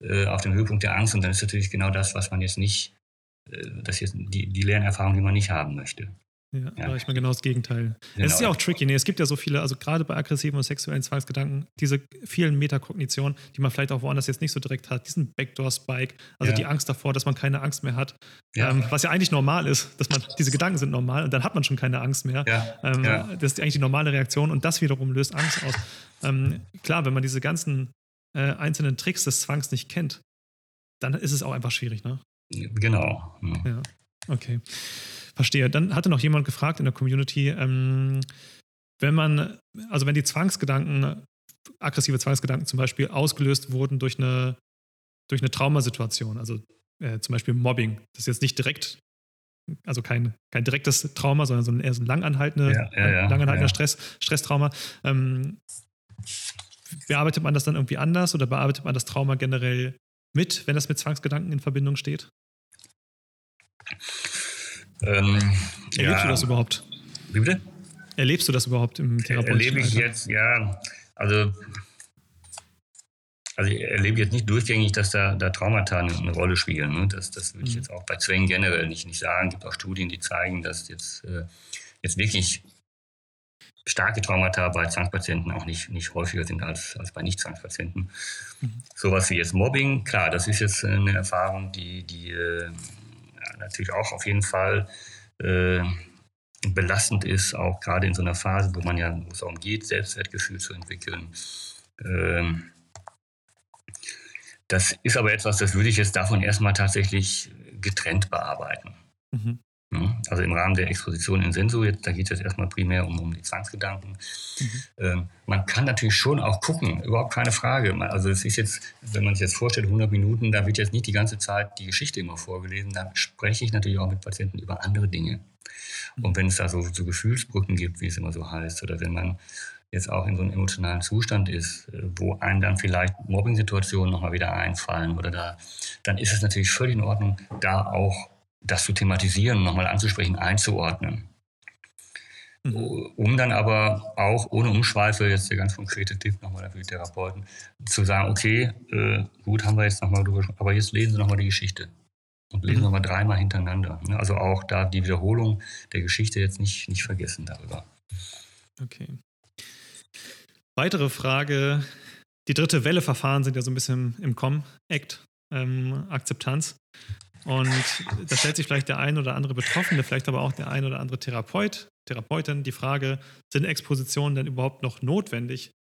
äh, auf dem Höhepunkt der Angst und dann ist natürlich genau das, was man jetzt nicht, äh, das jetzt die, die Lernerfahrung, die man nicht haben möchte. Ja, ja. ich mal genau das Gegenteil. Genau. Es ist ja auch tricky. Nee, es gibt ja so viele, also gerade bei aggressiven und sexuellen Zwangsgedanken, diese vielen Metakognitionen, die man vielleicht auch woanders jetzt nicht so direkt hat, diesen Backdoor-Spike, also ja. die Angst davor, dass man keine Angst mehr hat, ja. ähm, was ja eigentlich normal ist, dass man, diese Gedanken sind normal und dann hat man schon keine Angst mehr. Ähm, das ist eigentlich die normale Reaktion und das wiederum löst Angst aus. Ähm, klar, wenn man diese ganzen äh, einzelnen Tricks des Zwangs nicht kennt, dann ist es auch einfach schwierig, ne? Genau. Ja. Okay. Verstehe. Dann hatte noch jemand gefragt in der Community, ähm, wenn man, also wenn die Zwangsgedanken, aggressive Zwangsgedanken zum Beispiel ausgelöst wurden durch eine, durch eine Traumasituation, also äh, zum Beispiel Mobbing, das ist jetzt nicht direkt, also kein, kein direktes Trauma, sondern so ein, eher so ein langanhaltender, ja, ja, ja, langanhaltender Stress, Stresstrauma. Ähm, bearbeitet man das dann irgendwie anders oder bearbeitet man das Trauma generell mit, wenn das mit Zwangsgedanken in Verbindung steht? Ähm, Erlebst ja. du das überhaupt? Wie bitte? Erlebst du das überhaupt im therapeutischen Erlebe ich jetzt, ja. Also, also ich erlebe jetzt nicht durchgängig, dass da, da Traumata eine, Rolle spielen. Ne? Das, das würde ich mhm. jetzt auch bei Zwängen generell nicht, nicht sagen. Es gibt auch Studien, die zeigen, dass jetzt, äh, jetzt wirklich starke Traumata bei Zwangspatienten auch nicht, nicht häufiger sind als, als bei Nicht-Zwangspatienten. Mhm. Sowas wie jetzt Mobbing, klar, das ist jetzt eine Erfahrung, die, die äh, natürlich auch auf jeden Fall äh, belastend ist, auch gerade in so einer Phase, wo man ja, es darum geht, Selbstwertgefühl zu entwickeln. Ähm, das ist aber etwas, das würde ich jetzt davon erstmal tatsächlich getrennt bearbeiten. Mhm. Also im Rahmen der Exposition in Senso, jetzt, da geht es jetzt erstmal primär um, um die Zwangsgedanken. Mhm. Ähm, man kann natürlich schon auch gucken, überhaupt keine Frage. Also es ist jetzt, wenn man sich jetzt vorstellt, 100 Minuten, da wird jetzt nicht die ganze Zeit die Geschichte immer vorgelesen. Da spreche ich natürlich auch mit Patienten über andere Dinge. Mhm. Und wenn es da so, so Gefühlsbrücken gibt, wie es immer so heißt, oder wenn man jetzt auch in so einem emotionalen Zustand ist, äh, wo einem dann vielleicht Mobbing-Situationen nochmal wieder einfallen oder da, dann ist es natürlich völlig in Ordnung, da auch das zu thematisieren, nochmal anzusprechen, einzuordnen. Mhm. Um dann aber auch ohne Umschweife, jetzt der ganz konkrete Tipp nochmal für die Therapeuten, zu sagen, okay, äh, gut, haben wir jetzt nochmal drüber aber jetzt lesen Sie nochmal die Geschichte. Und lesen mhm. nochmal dreimal hintereinander. Ne? Also auch da die Wiederholung der Geschichte jetzt nicht, nicht vergessen darüber. Okay. Weitere Frage. Die dritte Welle Verfahren sind ja so ein bisschen im Com-Act, ähm, Akzeptanz. Und da stellt sich vielleicht der ein oder andere Betroffene, vielleicht aber auch der ein oder andere Therapeut, Therapeutin die Frage, sind Expositionen denn überhaupt noch notwendig,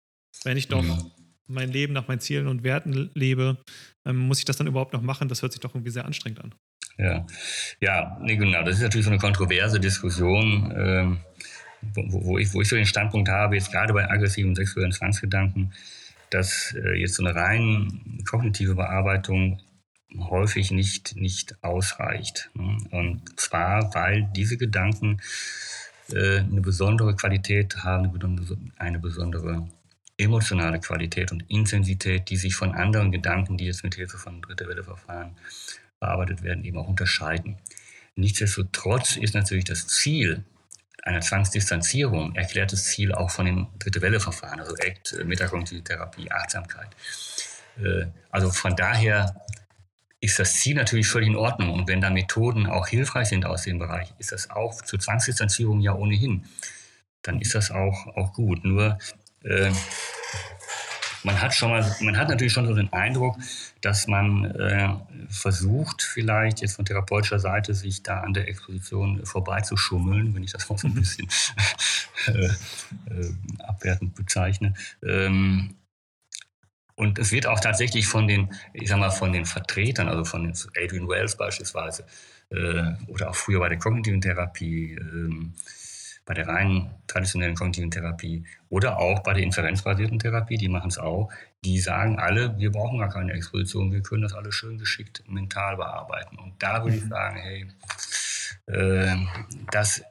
wenn ich doch mhm. mein Leben nach meinen Zielen und Werten lebe? Ähm, muss ich das dann überhaupt noch machen? Das hört sich doch irgendwie sehr anstrengend an. Ja, ja nee, genau. Das ist natürlich so eine kontroverse Diskussion, ähm, wo, wo, ich, wo ich so den Standpunkt habe, jetzt gerade bei aggressiven sexuellen Zwangsgedanken, dass äh, jetzt so eine rein kognitive Bearbeitung häufig nicht, nicht ausreicht. Ne? Und zwar, weil diese Gedanken äh, eine besondere Qualität haben, eine besondere emotionale Qualität und Intensität, die sich von anderen Gedanken, die jetzt mit Hilfe von Dritte Welle Verfahren bearbeitet werden, eben auch unterscheiden. nichtsdestotrotz ist natürlich das Ziel einer Zwangsdistanzierung erklärtes Ziel auch von den Dritte Welle Verfahren, also ACT, Metakognitive Therapie, Achtsamkeit. Äh, also von daher ist das Ziel natürlich völlig in Ordnung. Und wenn da Methoden auch hilfreich sind aus dem Bereich, ist das auch zur Zwangsdistanzierung ja ohnehin. Dann ist das auch, auch gut. Nur äh, man hat schon mal, man hat natürlich schon so den Eindruck, dass man äh, versucht, vielleicht jetzt von therapeutischer Seite sich da an der Exposition vorbeizuschummeln, wenn ich das auch so ein bisschen äh, äh, abwertend bezeichne. Ähm, und es wird auch tatsächlich von den, ich sag mal, von den Vertretern, also von Adrian Wells beispielsweise, äh, oder auch früher bei der kognitiven Therapie, ähm, bei der rein traditionellen kognitiven Therapie oder auch bei der inferenzbasierten Therapie, die machen es auch, die sagen alle, wir brauchen gar keine Exposition, wir können das alles schön geschickt mental bearbeiten. Und da würde ich mhm. sagen, hey, äh, das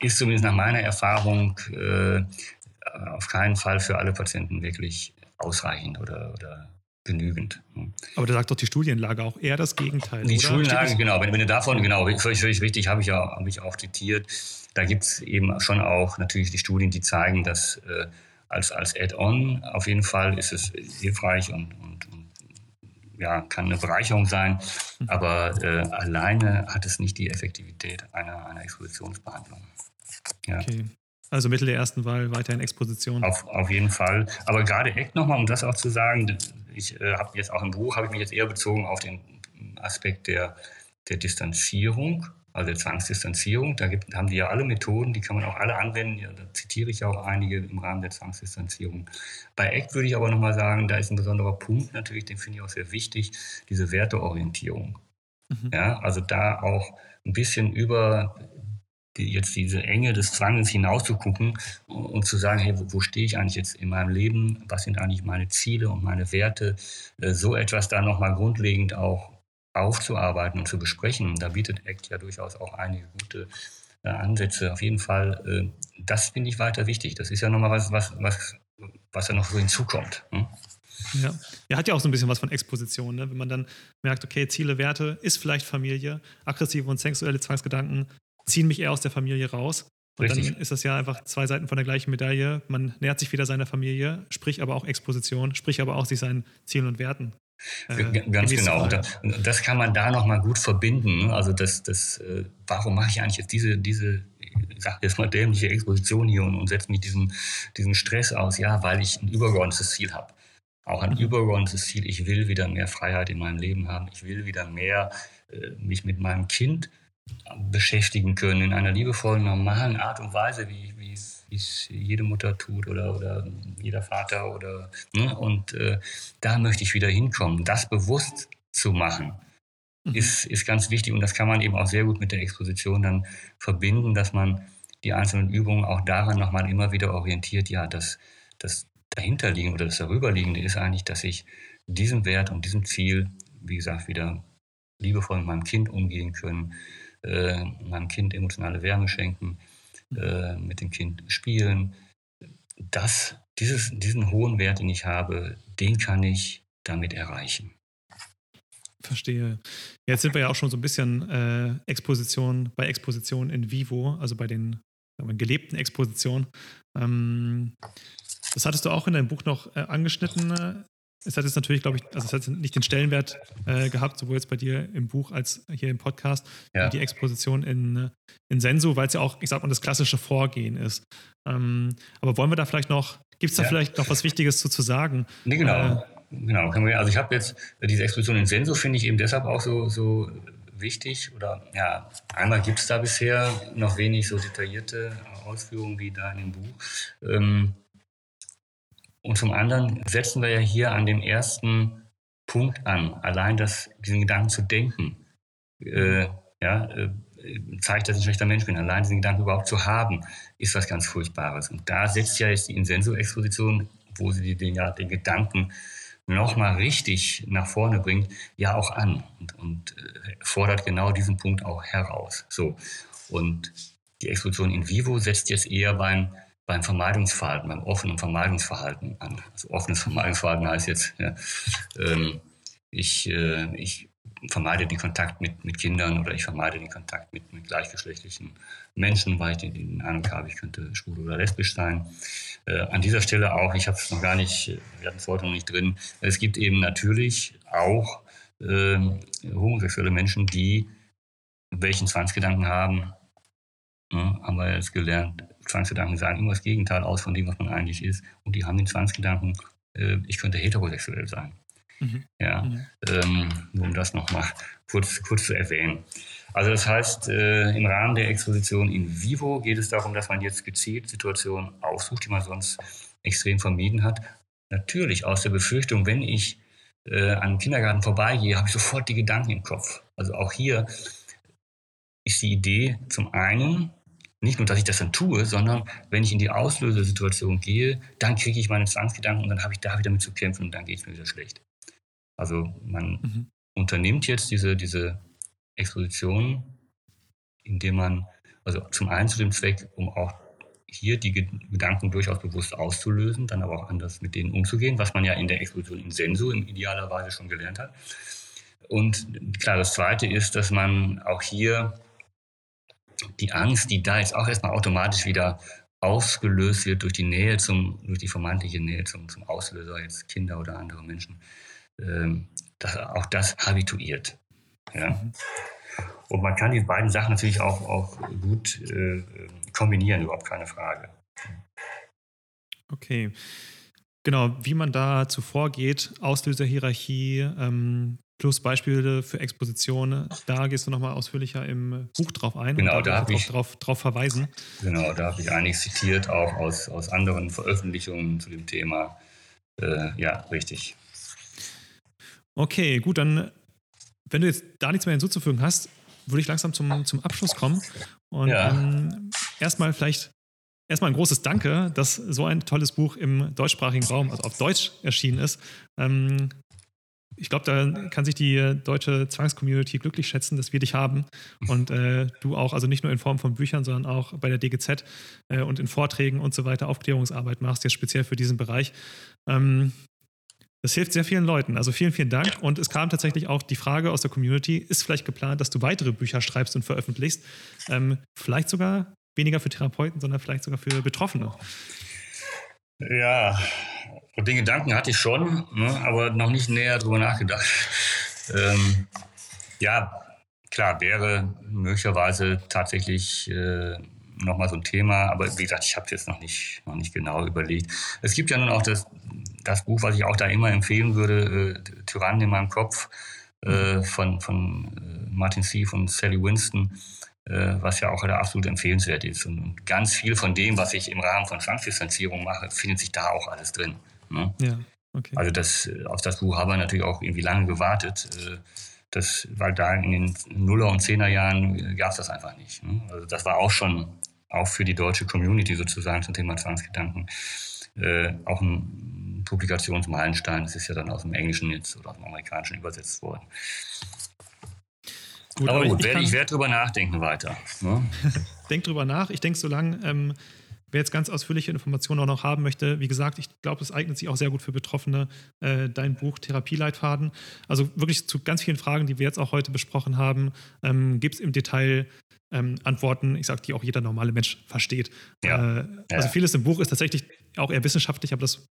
ist zumindest nach meiner Erfahrung äh, auf keinen Fall für alle Patienten wirklich ausreichend oder, oder genügend. Aber da sagt doch die Studienlage auch eher das Gegenteil. Die oder? Studienlage, genau. Wenn, wenn du davon, genau, völlig, völlig richtig, habe ich, ja, habe ich auch zitiert. Da gibt es eben schon auch natürlich die Studien, die zeigen, dass äh, als, als Add-on auf jeden Fall ist es hilfreich und, und, und ja, kann eine Bereicherung sein. Mhm. Aber äh, alleine hat es nicht die Effektivität einer, einer Expositionsbehandlung. Ja. Okay. Also Mittel der ersten Wahl, weiterhin Exposition. Auf, auf jeden Fall. Aber gerade ACT nochmal, um das auch zu sagen, ich äh, habe jetzt auch im Buch, habe ich mich jetzt eher bezogen auf den Aspekt der, der Distanzierung, also der Zwangsdistanzierung. Da gibt, haben die ja alle Methoden, die kann man auch alle anwenden. Ja, da zitiere ich auch einige im Rahmen der Zwangsdistanzierung. Bei ACT würde ich aber nochmal sagen, da ist ein besonderer Punkt natürlich, den finde ich auch sehr wichtig, diese Werteorientierung. Mhm. Ja, also da auch ein bisschen über jetzt diese Enge des Zwanges hinauszugucken und zu sagen, hey, wo, wo stehe ich eigentlich jetzt in meinem Leben? Was sind eigentlich meine Ziele und meine Werte? Äh, so etwas da nochmal grundlegend auch aufzuarbeiten und zu besprechen. Da bietet ACT ja durchaus auch einige gute äh, Ansätze. Auf jeden Fall, äh, das finde ich weiter wichtig. Das ist ja nochmal was, was, was, was da noch so hinzukommt. Hm? Ja. Er hat ja auch so ein bisschen was von Exposition, ne? wenn man dann merkt, okay, Ziele, Werte ist vielleicht Familie, aggressive und sexuelle Zwangsgedanken ziehen mich eher aus der Familie raus. Und Richtig. dann ist das ja einfach zwei Seiten von der gleichen Medaille. Man nähert sich wieder seiner Familie, sprich aber auch Exposition, sprich aber auch sich seinen Zielen und Werten. Äh, Ganz genau. Und das kann man da nochmal gut verbinden. Also das, das, äh, warum mache ich eigentlich jetzt diese, diese, ich sag jetzt mal dämliche Exposition hier und, und setze mich diesen, diesen Stress aus? Ja, weil ich ein übergeordnetes Ziel habe. Auch ein mhm. übergeordnetes Ziel. Ich will wieder mehr Freiheit in meinem Leben haben. Ich will wieder mehr äh, mich mit meinem Kind beschäftigen können in einer liebevollen, normalen Art und Weise, wie, wie es jede Mutter tut oder, oder jeder Vater oder ne? und äh, da möchte ich wieder hinkommen. Das bewusst zu machen, mhm. ist, ist ganz wichtig und das kann man eben auch sehr gut mit der Exposition dann verbinden, dass man die einzelnen Übungen auch daran nochmal immer wieder orientiert, ja, das, das dahinterliegende oder das darüberliegende ist eigentlich, dass ich diesem Wert und diesem Ziel, wie gesagt, wieder liebevoll mit meinem Kind umgehen können, äh, meinem Kind emotionale Wärme schenken, äh, mit dem Kind spielen. Das, dieses, diesen hohen Wert, den ich habe, den kann ich damit erreichen. Verstehe. Jetzt sind wir ja auch schon so ein bisschen äh, Exposition bei Exposition in vivo, also bei den gelebten Expositionen. Ähm, das hattest du auch in deinem Buch noch äh, angeschnitten. Es hat jetzt natürlich, glaube ich, also es hat nicht den Stellenwert äh, gehabt, sowohl jetzt bei dir im Buch als hier im Podcast, ja. die Exposition in, in Sensu, weil es ja auch, ich sag mal, das klassische Vorgehen ist. Ähm, aber wollen wir da vielleicht noch, gibt es da ja. vielleicht noch was Wichtiges zu, zu sagen? Nee, genau. Äh, genau. Also ich habe jetzt diese Exposition in Sensu, finde ich eben deshalb auch so, so wichtig. Oder ja, einmal gibt es da bisher noch wenig so detaillierte Ausführungen wie da in dem Buch. Ähm, und zum anderen setzen wir ja hier an dem ersten Punkt an. Allein das, diesen Gedanken zu denken, äh, ja, äh, zeigt, dass ich ein schlechter Mensch bin. Allein diesen Gedanken überhaupt zu haben, ist was ganz Furchtbares. Und da setzt ja jetzt die Insenso-Exposition, wo sie den, ja, den Gedanken nochmal richtig nach vorne bringt, ja auch an und, und äh, fordert genau diesen Punkt auch heraus. So. Und die Exposition in vivo setzt jetzt eher beim beim Vermeidungsverhalten, beim offenen Vermeidungsverhalten an. Also offenes Vermeidungsverhalten heißt jetzt, ja, ähm, ich, äh, ich vermeide den Kontakt mit, mit Kindern oder ich vermeide den Kontakt mit, mit gleichgeschlechtlichen Menschen, weil ich den, den Ahnung habe, ich könnte schwul oder lesbisch sein. Äh, an dieser Stelle auch, ich habe es noch gar nicht, wir hatten es heute noch nicht drin, es gibt eben natürlich auch äh, homosexuelle Menschen, die welchen Zwangsgedanken haben, ne, haben wir jetzt gelernt, Zwangsgedanken sagen immer das Gegenteil aus von dem, was man eigentlich ist. Und die haben den Zwangsgedanken, äh, ich könnte heterosexuell sein. Mhm. Ja, mhm. Ähm, nur um das nochmal kurz, kurz zu erwähnen. Also das heißt, äh, im Rahmen der Exposition in vivo geht es darum, dass man jetzt gezielt Situationen aussucht, die man sonst extrem vermieden hat. Natürlich aus der Befürchtung, wenn ich äh, an einem Kindergarten vorbeigehe, habe ich sofort die Gedanken im Kopf. Also auch hier ist die Idee zum einen, nicht nur, dass ich das dann tue, sondern wenn ich in die Auslösesituation gehe, dann kriege ich meine Zwangsgedanken und dann habe ich da wieder mit zu kämpfen und dann geht es mir wieder schlecht. Also man mhm. unternimmt jetzt diese, diese Exposition, indem man, also zum einen zu dem Zweck, um auch hier die Gedanken durchaus bewusst auszulösen, dann aber auch anders mit denen umzugehen, was man ja in der Exposition in Senso in idealer Weise schon gelernt hat. Und klar, das Zweite ist, dass man auch hier die Angst, die da jetzt auch erstmal automatisch wieder ausgelöst wird durch die Nähe zum, durch die vermeintliche Nähe zum, zum Auslöser, jetzt Kinder oder andere Menschen, ähm, das, auch das habituiert. Ja. Und man kann die beiden Sachen natürlich auch, auch gut äh, kombinieren, überhaupt keine Frage. Okay. Genau, wie man da zuvor geht, Auslöserhierarchie, ähm, plus Beispiele für Expositionen, da gehst du nochmal ausführlicher im Buch drauf ein. Genau, da, da habe ich drauf, drauf verweisen. Genau, da habe ich einiges zitiert, auch aus, aus anderen Veröffentlichungen zu dem Thema. Äh, ja, richtig. Okay, gut, dann, wenn du jetzt da nichts mehr hinzuzufügen hast, würde ich langsam zum, zum Abschluss kommen. Und ja. ähm, erstmal vielleicht erstmal ein großes Danke, dass so ein tolles Buch im deutschsprachigen Raum, also auf Deutsch erschienen ist. Ähm, ich glaube, da kann sich die deutsche Zwangscommunity glücklich schätzen, dass wir dich haben und äh, du auch, also nicht nur in Form von Büchern, sondern auch bei der DGZ äh, und in Vorträgen und so weiter Aufklärungsarbeit machst, jetzt speziell für diesen Bereich. Ähm, das hilft sehr vielen Leuten. Also vielen, vielen Dank. Und es kam tatsächlich auch die Frage aus der Community, ist vielleicht geplant, dass du weitere Bücher schreibst und veröffentlichst? Ähm, vielleicht sogar weniger für Therapeuten, sondern vielleicht sogar für Betroffene. Ja, den Gedanken hatte ich schon, ne, aber noch nicht näher drüber nachgedacht. Ähm, ja, klar, wäre möglicherweise tatsächlich äh, nochmal so ein Thema, aber wie gesagt, ich habe es jetzt noch nicht, noch nicht genau überlegt. Es gibt ja nun auch das, das Buch, was ich auch da immer empfehlen würde, äh, Tyrannen in meinem Kopf äh, von, von äh, Martin Steve und Sally Winston, was ja auch absolut empfehlenswert ist. Und ganz viel von dem, was ich im Rahmen von Zwangsdistanzierung mache, findet sich da auch alles drin. Ne? Ja, okay. Also das, auf das Buch haben wir natürlich auch irgendwie lange gewartet. Äh, das, weil da in den Nuller- und Zehnerjahren gab es das einfach nicht. Ne? Also das war auch schon, auch für die deutsche Community sozusagen zum Thema Zwangsgedanken, äh, auch ein Publikationsmeilenstein. Das ist ja dann aus dem Englischen jetzt oder aus dem Amerikanischen übersetzt worden. Gut, aber, gut, ich, ich, ich werde drüber nachdenken weiter. Ne? Denk drüber nach. Ich denke, solange ähm, wer jetzt ganz ausführliche Informationen auch noch haben möchte, wie gesagt, ich glaube, es eignet sich auch sehr gut für Betroffene, äh, dein Buch Therapieleitfaden. Also wirklich zu ganz vielen Fragen, die wir jetzt auch heute besprochen haben, ähm, gibt es im Detail ähm, Antworten, ich sage, die auch jeder normale Mensch versteht. Ja. Äh, also vieles im Buch ist tatsächlich auch eher wissenschaftlich, aber das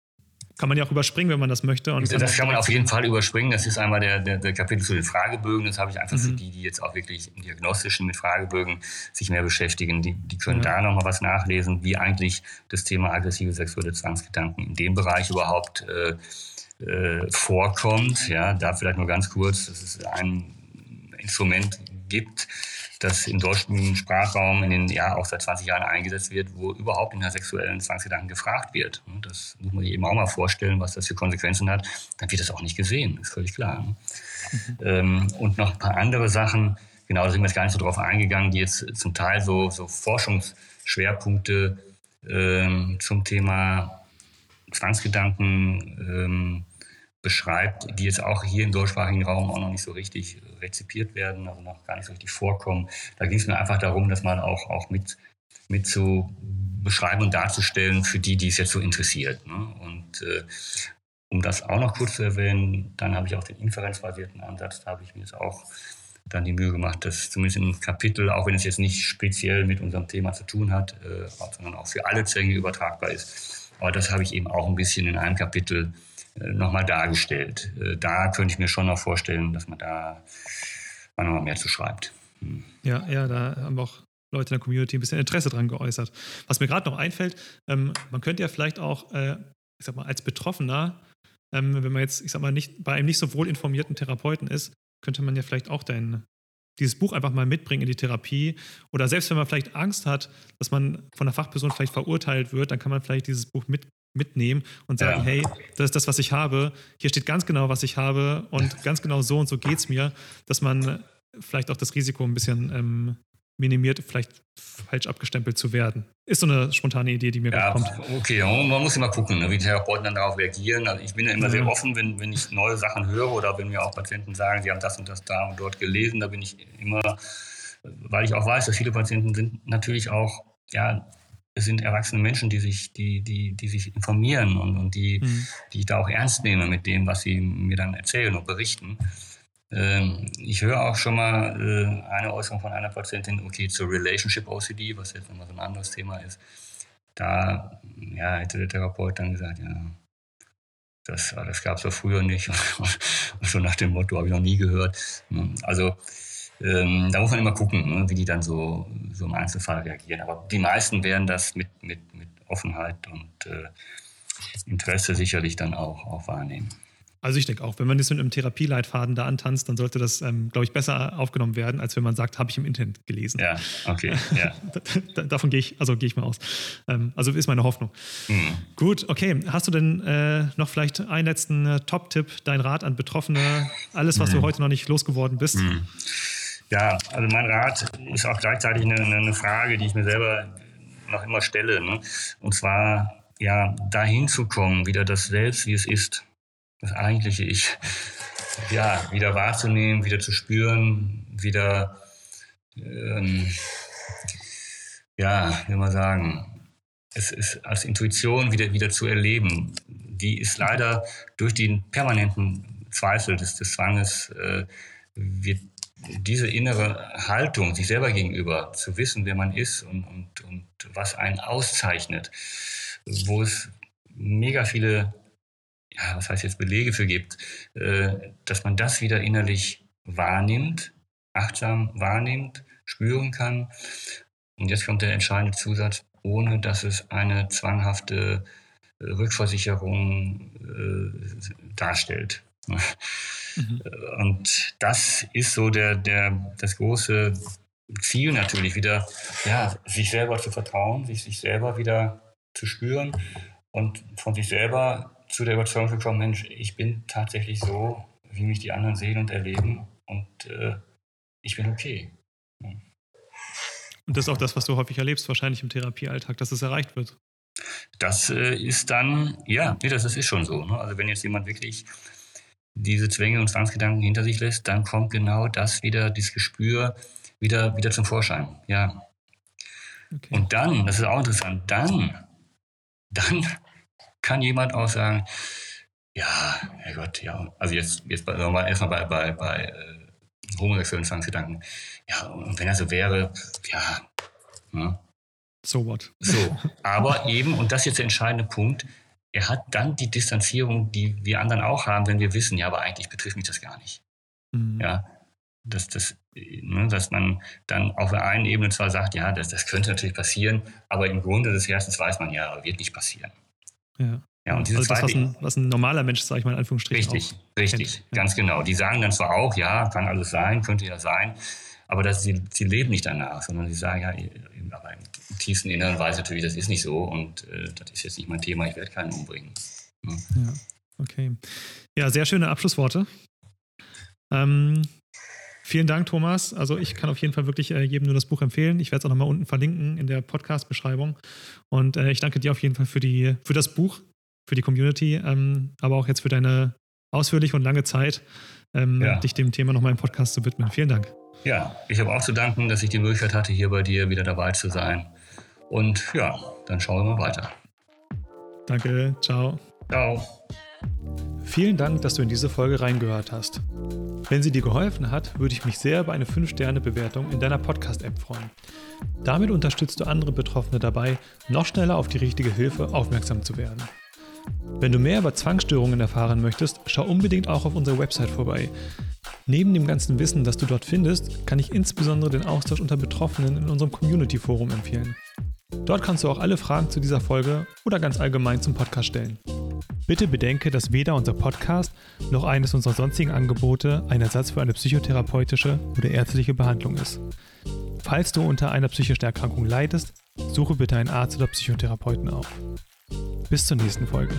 kann man ja auch überspringen, wenn man das möchte. Und das kann man auf jeden Fall überspringen. Das ist einmal der, der, der Kapitel zu den Fragebögen. Das habe ich einfach mhm. für die, die jetzt auch wirklich im Diagnostischen mit Fragebögen sich mehr beschäftigen. Die, die können ja. da nochmal was nachlesen, wie eigentlich das Thema aggressive sexuelle Zwangsgedanken in dem Bereich überhaupt äh, äh, vorkommt. Ja, da vielleicht nur ganz kurz. Das ist ein Instrument gibt, das im deutschen Sprachraum in den ja auch seit 20 Jahren eingesetzt wird, wo überhaupt in der sexuellen Zwangsgedanken gefragt wird. Das muss man sich eben auch mal vorstellen, was das für Konsequenzen hat. Dann wird das auch nicht gesehen, ist völlig klar. Mhm. Ähm, und noch ein paar andere Sachen, genau, da sind wir jetzt gar nicht so drauf eingegangen, die jetzt zum Teil so, so Forschungsschwerpunkte ähm, zum Thema Zwangsgedanken ähm, beschreibt, die jetzt auch hier im deutschsprachigen Raum auch noch nicht so richtig rezipiert werden, also noch gar nicht so richtig vorkommen. Da ging es mir einfach darum, das mal auch, auch mit, mit zu beschreiben und darzustellen für die, die es jetzt so interessiert. Ne? Und äh, um das auch noch kurz zu erwähnen, dann habe ich auch den inferenzbasierten Ansatz, da habe ich mir jetzt auch dann die Mühe gemacht, dass zumindest im Kapitel, auch wenn es jetzt nicht speziell mit unserem Thema zu tun hat, äh, sondern auch für alle Zwänge übertragbar ist. Aber das habe ich eben auch ein bisschen in einem Kapitel äh, nochmal dargestellt. Äh, da könnte ich mir schon noch vorstellen, dass man da mal mehr zu schreibt. Hm. Ja, ja, da haben auch Leute in der Community ein bisschen Interesse dran geäußert. Was mir gerade noch einfällt, ähm, man könnte ja vielleicht auch, äh, ich sag mal, als Betroffener, ähm, wenn man jetzt, ich sag mal, nicht bei einem nicht so wohl informierten Therapeuten ist, könnte man ja vielleicht auch dein, dieses Buch einfach mal mitbringen in die Therapie. Oder selbst wenn man vielleicht Angst hat, dass man von der Fachperson vielleicht verurteilt wird, dann kann man vielleicht dieses Buch mit, mitnehmen und sagen, ja. hey, das ist das, was ich habe. Hier steht ganz genau, was ich habe und ganz genau so und so geht es mir, dass man vielleicht auch das Risiko ein bisschen ähm, minimiert, vielleicht falsch abgestempelt zu werden. Ist so eine spontane Idee, die mir ja, kommt. Okay, man muss immer gucken, ne, wie die Therapeuten dann darauf reagieren. Also ich bin ja immer ja. sehr offen, wenn, wenn ich neue Sachen höre oder wenn mir auch Patienten sagen, sie haben das und das da und dort gelesen, da bin ich immer, weil ich auch weiß, dass viele Patienten sind natürlich auch, ja, es sind erwachsene Menschen, die sich, die, die, die sich informieren und, und die, mhm. die ich da auch ernst nehme mit dem, was sie mir dann erzählen und berichten. Ähm, ich höre auch schon mal äh, eine Äußerung von einer Patientin, okay, zur Relationship OCD, was jetzt nochmal so ein anderes Thema ist. Da ja, hätte der Therapeut dann gesagt, ja, das, das gab es ja früher nicht. Und so nach dem Motto habe ich noch nie gehört. Also ähm, da muss man immer gucken, ne, wie die dann so, so im Einzelfall reagieren. Aber die meisten werden das mit, mit, mit Offenheit und äh, Interesse sicherlich dann auch, auch wahrnehmen. Also ich denke auch, wenn man das mit einem Therapieleitfaden da antanzt, dann sollte das, ähm, glaube ich, besser aufgenommen werden, als wenn man sagt, habe ich im Internet gelesen. Ja, okay. Ja. Davon gehe ich, also gehe ich mal aus. Ähm, also ist meine Hoffnung. Mhm. Gut, okay. Hast du denn äh, noch vielleicht einen letzten äh, Top-Tipp, dein Rat an Betroffene, alles, was mhm. du heute noch nicht losgeworden bist? Mhm. Ja, also mein Rat ist auch gleichzeitig eine, eine Frage, die ich mir selber noch immer stelle. Ne? Und zwar, ja, dahin zu kommen, wieder das Selbst, wie es ist das eigentliche Ich, ja, wieder wahrzunehmen, wieder zu spüren, wieder, ähm, ja, wie man sagen, es ist als Intuition wieder, wieder zu erleben. Die ist leider durch den permanenten Zweifel des, des Zwanges, äh, wird diese innere Haltung, sich selber gegenüber, zu wissen, wer man ist und, und, und was einen auszeichnet, wo es mega viele ja, was heißt jetzt Belege für gibt, äh, dass man das wieder innerlich wahrnimmt, achtsam wahrnimmt, spüren kann. Und jetzt kommt der entscheidende Zusatz, ohne dass es eine zwanghafte Rückversicherung äh, darstellt. Mhm. Und das ist so der, der, das große Ziel natürlich wieder, ja, sich selber zu vertrauen, sich, sich selber wieder zu spüren und von sich selber zu der Überzeugung gekommen, Mensch, ich bin tatsächlich so, wie mich die anderen sehen und erleben und äh, ich bin okay. Ja. Und das ist auch das, was du häufig erlebst, wahrscheinlich im Therapiealltag, dass es erreicht wird. Das äh, ist dann, ja, nee, das, das ist schon so. Ne? Also wenn jetzt jemand wirklich diese Zwänge und Zwangsgedanken hinter sich lässt, dann kommt genau das wieder, dieses Gespür wieder, wieder zum Vorschein. Ja. Okay. Und dann, das ist auch interessant, dann, dann kann jemand auch sagen, ja, Herrgott, ja, also jetzt, jetzt mal erstmal bei, bei, bei äh, homosexuellen Zwangsgedanken, ja, und wenn er so wäre, ja, ne? So what? So, aber eben, und das ist jetzt der entscheidende Punkt, er hat dann die Distanzierung, die wir anderen auch haben, wenn wir wissen, ja, aber eigentlich betrifft mich das gar nicht. Mhm. Ja, dass, das, ne, dass man dann auf der einen Ebene zwar sagt, ja, das, das könnte natürlich passieren, aber im Grunde des Herzens weiß man ja, wird nicht passieren. Ja. Ja, und diese also das, was ein, was ein normaler Mensch, sage ich mal in Anführungsstrichen. Richtig, richtig, kennt. ganz genau. Die sagen dann zwar auch, ja, kann alles sein, könnte ja sein, aber das, sie, sie leben nicht danach, sondern sie sagen, ja, aber im tiefsten Inneren weiß natürlich, das ist nicht so und äh, das ist jetzt nicht mein Thema, ich werde keinen umbringen. Ja. ja, okay. Ja, sehr schöne Abschlussworte. Ähm, Vielen Dank, Thomas. Also ich kann auf jeden Fall wirklich äh, jedem nur das Buch empfehlen. Ich werde es auch nochmal unten verlinken in der Podcast-Beschreibung. Und äh, ich danke dir auf jeden Fall für, die, für das Buch, für die Community, ähm, aber auch jetzt für deine ausführliche und lange Zeit, ähm, ja. dich dem Thema nochmal im Podcast zu widmen. Vielen Dank. Ja, ich habe auch zu danken, dass ich die Möglichkeit hatte, hier bei dir wieder dabei zu sein. Und ja, dann schauen wir mal weiter. Danke, ciao. Ciao. Vielen Dank, dass du in diese Folge reingehört hast. Wenn sie dir geholfen hat, würde ich mich sehr über eine 5-Sterne-Bewertung in deiner Podcast-App freuen. Damit unterstützt du andere Betroffene dabei, noch schneller auf die richtige Hilfe aufmerksam zu werden. Wenn du mehr über Zwangsstörungen erfahren möchtest, schau unbedingt auch auf unserer Website vorbei. Neben dem ganzen Wissen, das du dort findest, kann ich insbesondere den Austausch unter Betroffenen in unserem Community-Forum empfehlen. Dort kannst du auch alle Fragen zu dieser Folge oder ganz allgemein zum Podcast stellen. Bitte bedenke, dass weder unser Podcast noch eines unserer sonstigen Angebote ein Ersatz für eine psychotherapeutische oder ärztliche Behandlung ist. Falls du unter einer psychischen Erkrankung leidest, suche bitte einen Arzt oder Psychotherapeuten auf. Bis zur nächsten Folge.